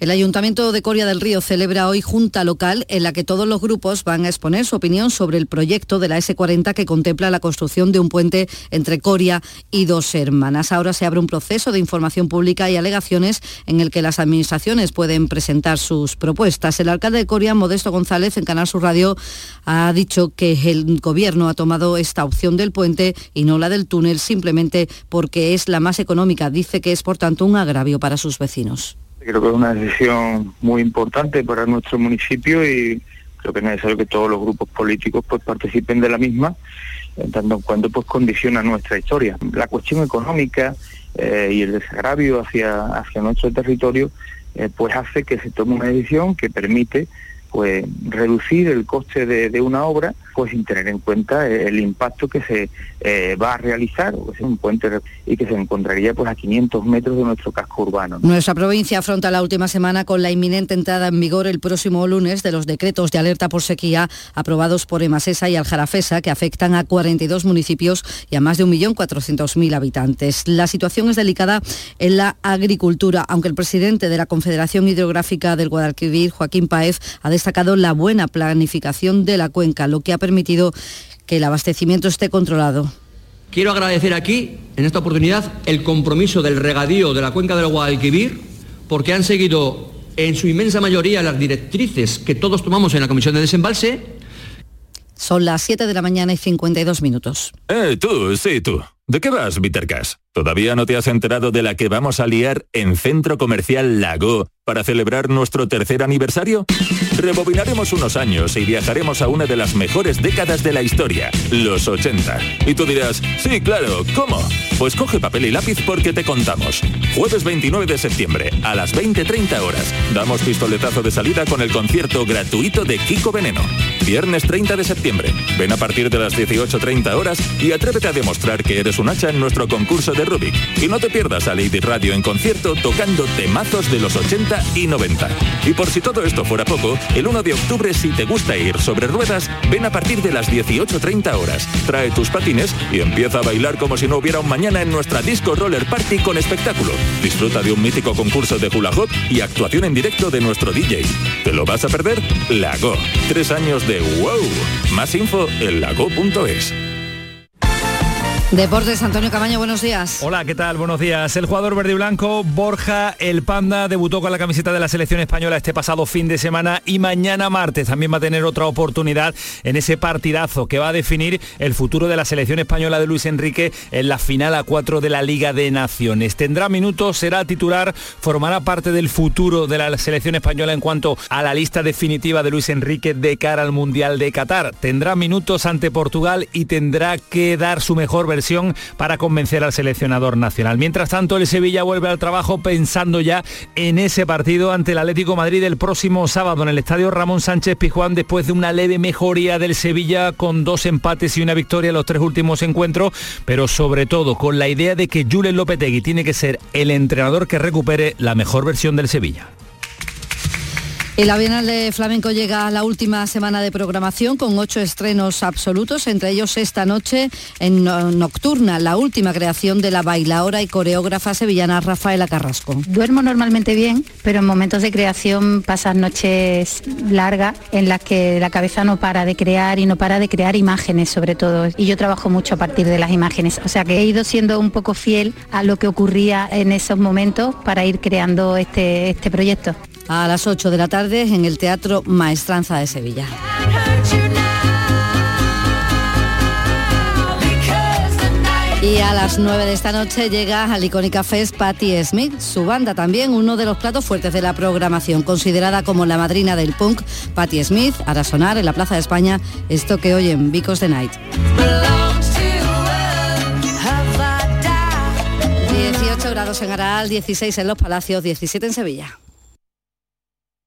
el Ayuntamiento de Coria del Río celebra hoy junta local en la que todos los grupos van a exponer su opinión sobre el proyecto de la S40 que contempla la construcción de un puente entre Coria y dos hermanas. Ahora se abre un proceso de información pública y alegaciones en el que las administraciones pueden presentar sus propuestas. El alcalde de Coria, Modesto González, en Canal Sur Radio, ha dicho que el gobierno ha tomado esta opción del puente y no la del túnel simplemente porque es la más económica. Dice que es, por tanto, un agravio para sus vecinos. Creo que es una decisión muy importante para nuestro municipio y creo que es necesario que todos los grupos políticos pues participen de la misma, tanto en cuanto pues condiciona nuestra historia. La cuestión económica eh, y el desagravio hacia, hacia nuestro territorio eh, pues hace que se tome una decisión que permite pues reducir el coste de, una obra sin tener en cuenta el impacto que se eh, va a realizar o es un puente y que se encontraría pues a 500 metros de nuestro casco urbano. Nuestra provincia afronta la última semana con la inminente entrada en vigor el próximo lunes de los decretos de alerta por sequía aprobados por Emasesa y Aljarafesa que afectan a 42 municipios y a más de 1.400.000 habitantes. La situación es delicada en la agricultura, aunque el presidente de la Confederación Hidrográfica del Guadalquivir, Joaquín Paez, ha destacado la buena planificación de la cuenca, lo que ha permitido que el abastecimiento esté controlado. Quiero agradecer aquí, en esta oportunidad, el compromiso del regadío de la cuenca del Guadalquivir, porque han seguido en su inmensa mayoría las directrices que todos tomamos en la Comisión de Desembalse. Son las 7 de la mañana y 52 minutos. Eh, tú, sí, tú. ¿De qué vas, Vitercas? ¿Todavía no te has enterado de la que vamos a liar en Centro Comercial Lago para celebrar nuestro tercer aniversario? Rebobinaremos unos años y viajaremos a una de las mejores décadas de la historia, los 80. Y tú dirás, sí, claro, ¿cómo? Pues coge papel y lápiz porque te contamos. Jueves 29 de septiembre, a las 20.30 horas, damos pistoletazo de salida con el concierto gratuito de Kiko Veneno. Viernes 30 de septiembre, ven a partir de las 18.30 horas y atrévete a demostrar que eres un hacha en nuestro concurso de Rubik. Y no te pierdas a Lady Radio en concierto tocando temazos de los 80 y 90. Y por si todo esto fuera poco, el 1 de octubre si te gusta ir sobre ruedas, ven a partir de las 18.30 horas. Trae tus patines y empieza a bailar como si no hubiera un mañana en nuestra disco roller party con espectáculo. Disfruta de un mítico concurso de hula hop y actuación en directo de nuestro DJ. ¿Te lo vas a perder? Lago. Tres años de wow. Más info en lago.es. Deportes, Antonio Camaño, buenos días. Hola, ¿qué tal? Buenos días. El jugador verde y blanco, Borja El Panda, debutó con la camiseta de la selección española este pasado fin de semana y mañana martes también va a tener otra oportunidad en ese partidazo que va a definir el futuro de la selección española de Luis Enrique en la final a cuatro de la Liga de Naciones. Tendrá minutos, será titular, formará parte del futuro de la selección española en cuanto a la lista definitiva de Luis Enrique de cara al Mundial de Qatar. Tendrá minutos ante Portugal y tendrá que dar su mejor versión para convencer al seleccionador nacional. Mientras tanto, el Sevilla vuelve al trabajo pensando ya en ese partido ante el Atlético Madrid el próximo sábado en el Estadio Ramón Sánchez Pijuán después de una leve mejoría del Sevilla con dos empates y una victoria en los tres últimos encuentros, pero sobre todo con la idea de que Julen Lopetegui tiene que ser el entrenador que recupere la mejor versión del Sevilla. El Bienal de Flamenco llega a la última semana de programación con ocho estrenos absolutos, entre ellos esta noche en Nocturna, la última creación de la bailaora y coreógrafa sevillana Rafaela Carrasco. Duermo normalmente bien, pero en momentos de creación pasan noches largas en las que la cabeza no para de crear y no para de crear imágenes sobre todo. Y yo trabajo mucho a partir de las imágenes, o sea que he ido siendo un poco fiel a lo que ocurría en esos momentos para ir creando este, este proyecto a las 8 de la tarde en el Teatro Maestranza de Sevilla. Y a las 9 de esta noche llega al icónica Fest Patti Smith, su banda también, uno de los platos fuertes de la programación, considerada como la madrina del punk. Patti Smith hará sonar en la Plaza de España esto que oyen Vicos the Night. 18 grados en Aral, 16 en Los Palacios, 17 en Sevilla.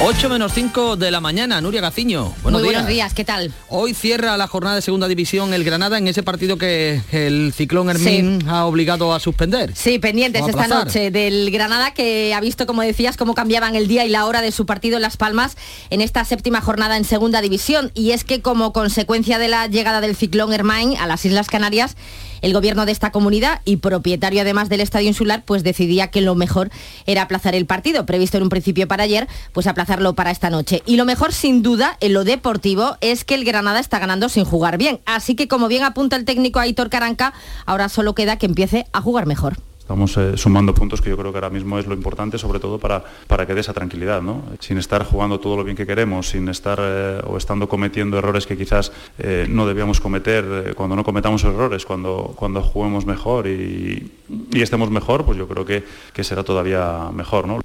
8 menos 5 de la mañana, Nuria Gaciño. Buenos Muy días. buenos días, ¿qué tal? Hoy cierra la jornada de segunda división el Granada en ese partido que el ciclón Hermín ha obligado a suspender. Sí, pendientes esta noche del Granada que ha visto, como decías, cómo cambiaban el día y la hora de su partido en Las Palmas en esta séptima jornada en segunda división. Y es que como consecuencia de la llegada del ciclón Hermín a las Islas Canarias, el gobierno de esta comunidad y propietario además del estadio insular, pues decidía que lo mejor era aplazar el partido, previsto en un principio para ayer, pues aplazarlo para esta noche. Y lo mejor, sin duda, en lo deportivo, es que el Granada está ganando sin jugar bien. Así que, como bien apunta el técnico Aitor Caranca, ahora solo queda que empiece a jugar mejor. Estamos eh, sumando puntos que yo creo que ahora mismo es lo importante, sobre todo para, para que dé esa tranquilidad, ¿no? Sin estar jugando todo lo bien que queremos, sin estar eh, o estando cometiendo errores que quizás eh, no debíamos cometer, cuando no cometamos errores, cuando, cuando juguemos mejor y, y estemos mejor, pues yo creo que, que será todavía mejor, ¿no?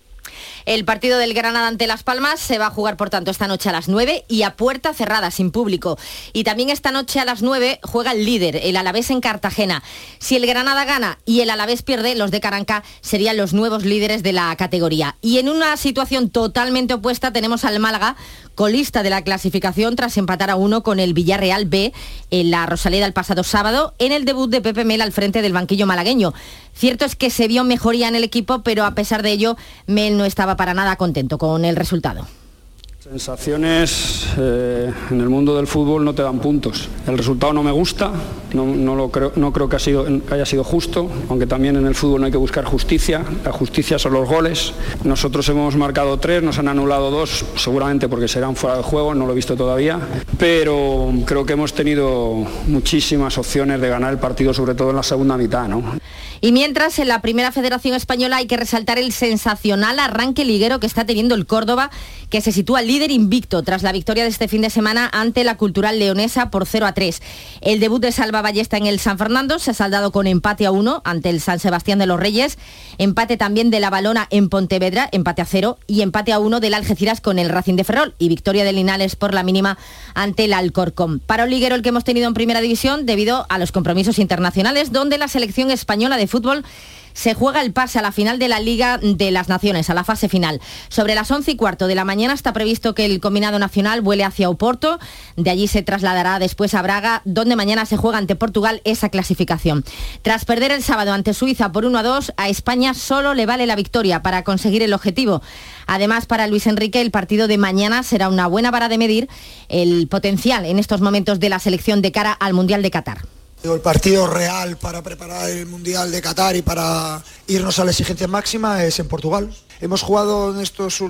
El partido del Granada ante Las Palmas se va a jugar, por tanto, esta noche a las 9 y a puerta cerrada, sin público. Y también esta noche a las 9 juega el líder, el Alavés en Cartagena. Si el Granada gana y el Alavés pierde, los de Caranca serían los nuevos líderes de la categoría. Y en una situación totalmente opuesta tenemos al Málaga colista de la clasificación tras empatar a uno con el Villarreal B en la Rosaleda el pasado sábado en el debut de Pepe Mel al frente del banquillo malagueño. Cierto es que se vio mejoría en el equipo, pero a pesar de ello, Mel no estaba para nada contento con el resultado. Sensaciones eh, en el mundo del fútbol no te dan puntos. El resultado no me gusta, no, lo creo, no creo que, haya sido justo, aunque también en el fútbol no hay que buscar justicia. La justicia son los goles. Nosotros hemos marcado tres, nos han anulado dos, seguramente porque serán fuera de juego, no lo he visto todavía. Pero creo que hemos tenido muchísimas opciones de ganar el partido, sobre todo en la segunda mitad. ¿no? Y mientras en la primera federación española hay que resaltar el sensacional arranque liguero que está teniendo el Córdoba, que se sitúa líder invicto tras la victoria de este fin de semana ante la Cultural Leonesa por 0 a 3. El debut de Salva Ballesta en el San Fernando se ha saldado con empate a 1 ante el San Sebastián de los Reyes, empate también de la Balona en Pontevedra, empate a 0 y empate a 1 del Algeciras con el Racing de Ferrol y victoria de Linares por la mínima ante el Alcorcón. Para un liguero el que hemos tenido en primera división debido a los compromisos internacionales donde la selección española de fútbol se juega el pase a la final de la Liga de las Naciones, a la fase final. Sobre las 11 y cuarto de la mañana está previsto que el combinado nacional vuele hacia Oporto. De allí se trasladará después a Braga, donde mañana se juega ante Portugal esa clasificación. Tras perder el sábado ante Suiza por 1 a 2, a España solo le vale la victoria para conseguir el objetivo. Además, para Luis Enrique, el partido de mañana será una buena vara de medir el potencial en estos momentos de la selección de cara al Mundial de Qatar. El partido real para preparar el Mundial de Qatar y para irnos a la exigencia máxima es en Portugal. Hemos jugado en estos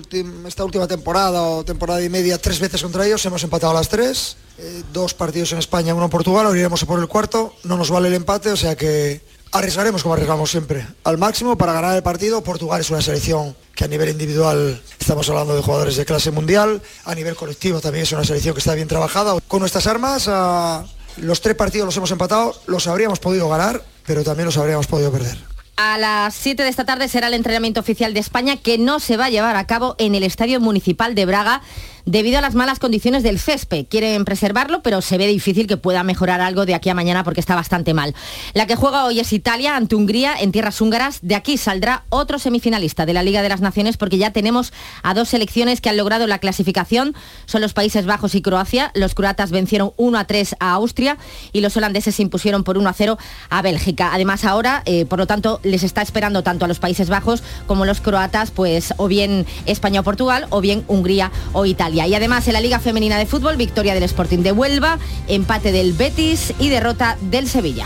esta última temporada o temporada y media tres veces contra ellos, hemos empatado las tres, eh, dos partidos en España, uno en Portugal, ahora iremos a por el cuarto, no nos vale el empate, o sea que arriesgaremos como arriesgamos siempre, al máximo para ganar el partido. Portugal es una selección que a nivel individual estamos hablando de jugadores de clase mundial, a nivel colectivo también es una selección que está bien trabajada. Con nuestras armas... los tres partidos los hemos empatado, los habríamos podido ganar, pero también los habríamos podido perder. A las 7 de esta tarde será el entrenamiento oficial de España que no se va a llevar a cabo en el Estadio Municipal de Braga debido a las malas condiciones del césped. Quieren preservarlo, pero se ve difícil que pueda mejorar algo de aquí a mañana porque está bastante mal. La que juega hoy es Italia ante Hungría en tierras húngaras. De aquí saldrá otro semifinalista de la Liga de las Naciones porque ya tenemos a dos selecciones que han logrado la clasificación. Son los Países Bajos y Croacia. Los croatas vencieron 1 a 3 a Austria y los holandeses se impusieron por 1 a 0 a Bélgica. Además ahora, eh, por lo tanto, les está esperando tanto a los Países Bajos como los croatas, pues o bien España o Portugal o bien Hungría o Italia. Y además en la Liga Femenina de Fútbol, victoria del Sporting de Huelva, empate del Betis y derrota del Sevilla.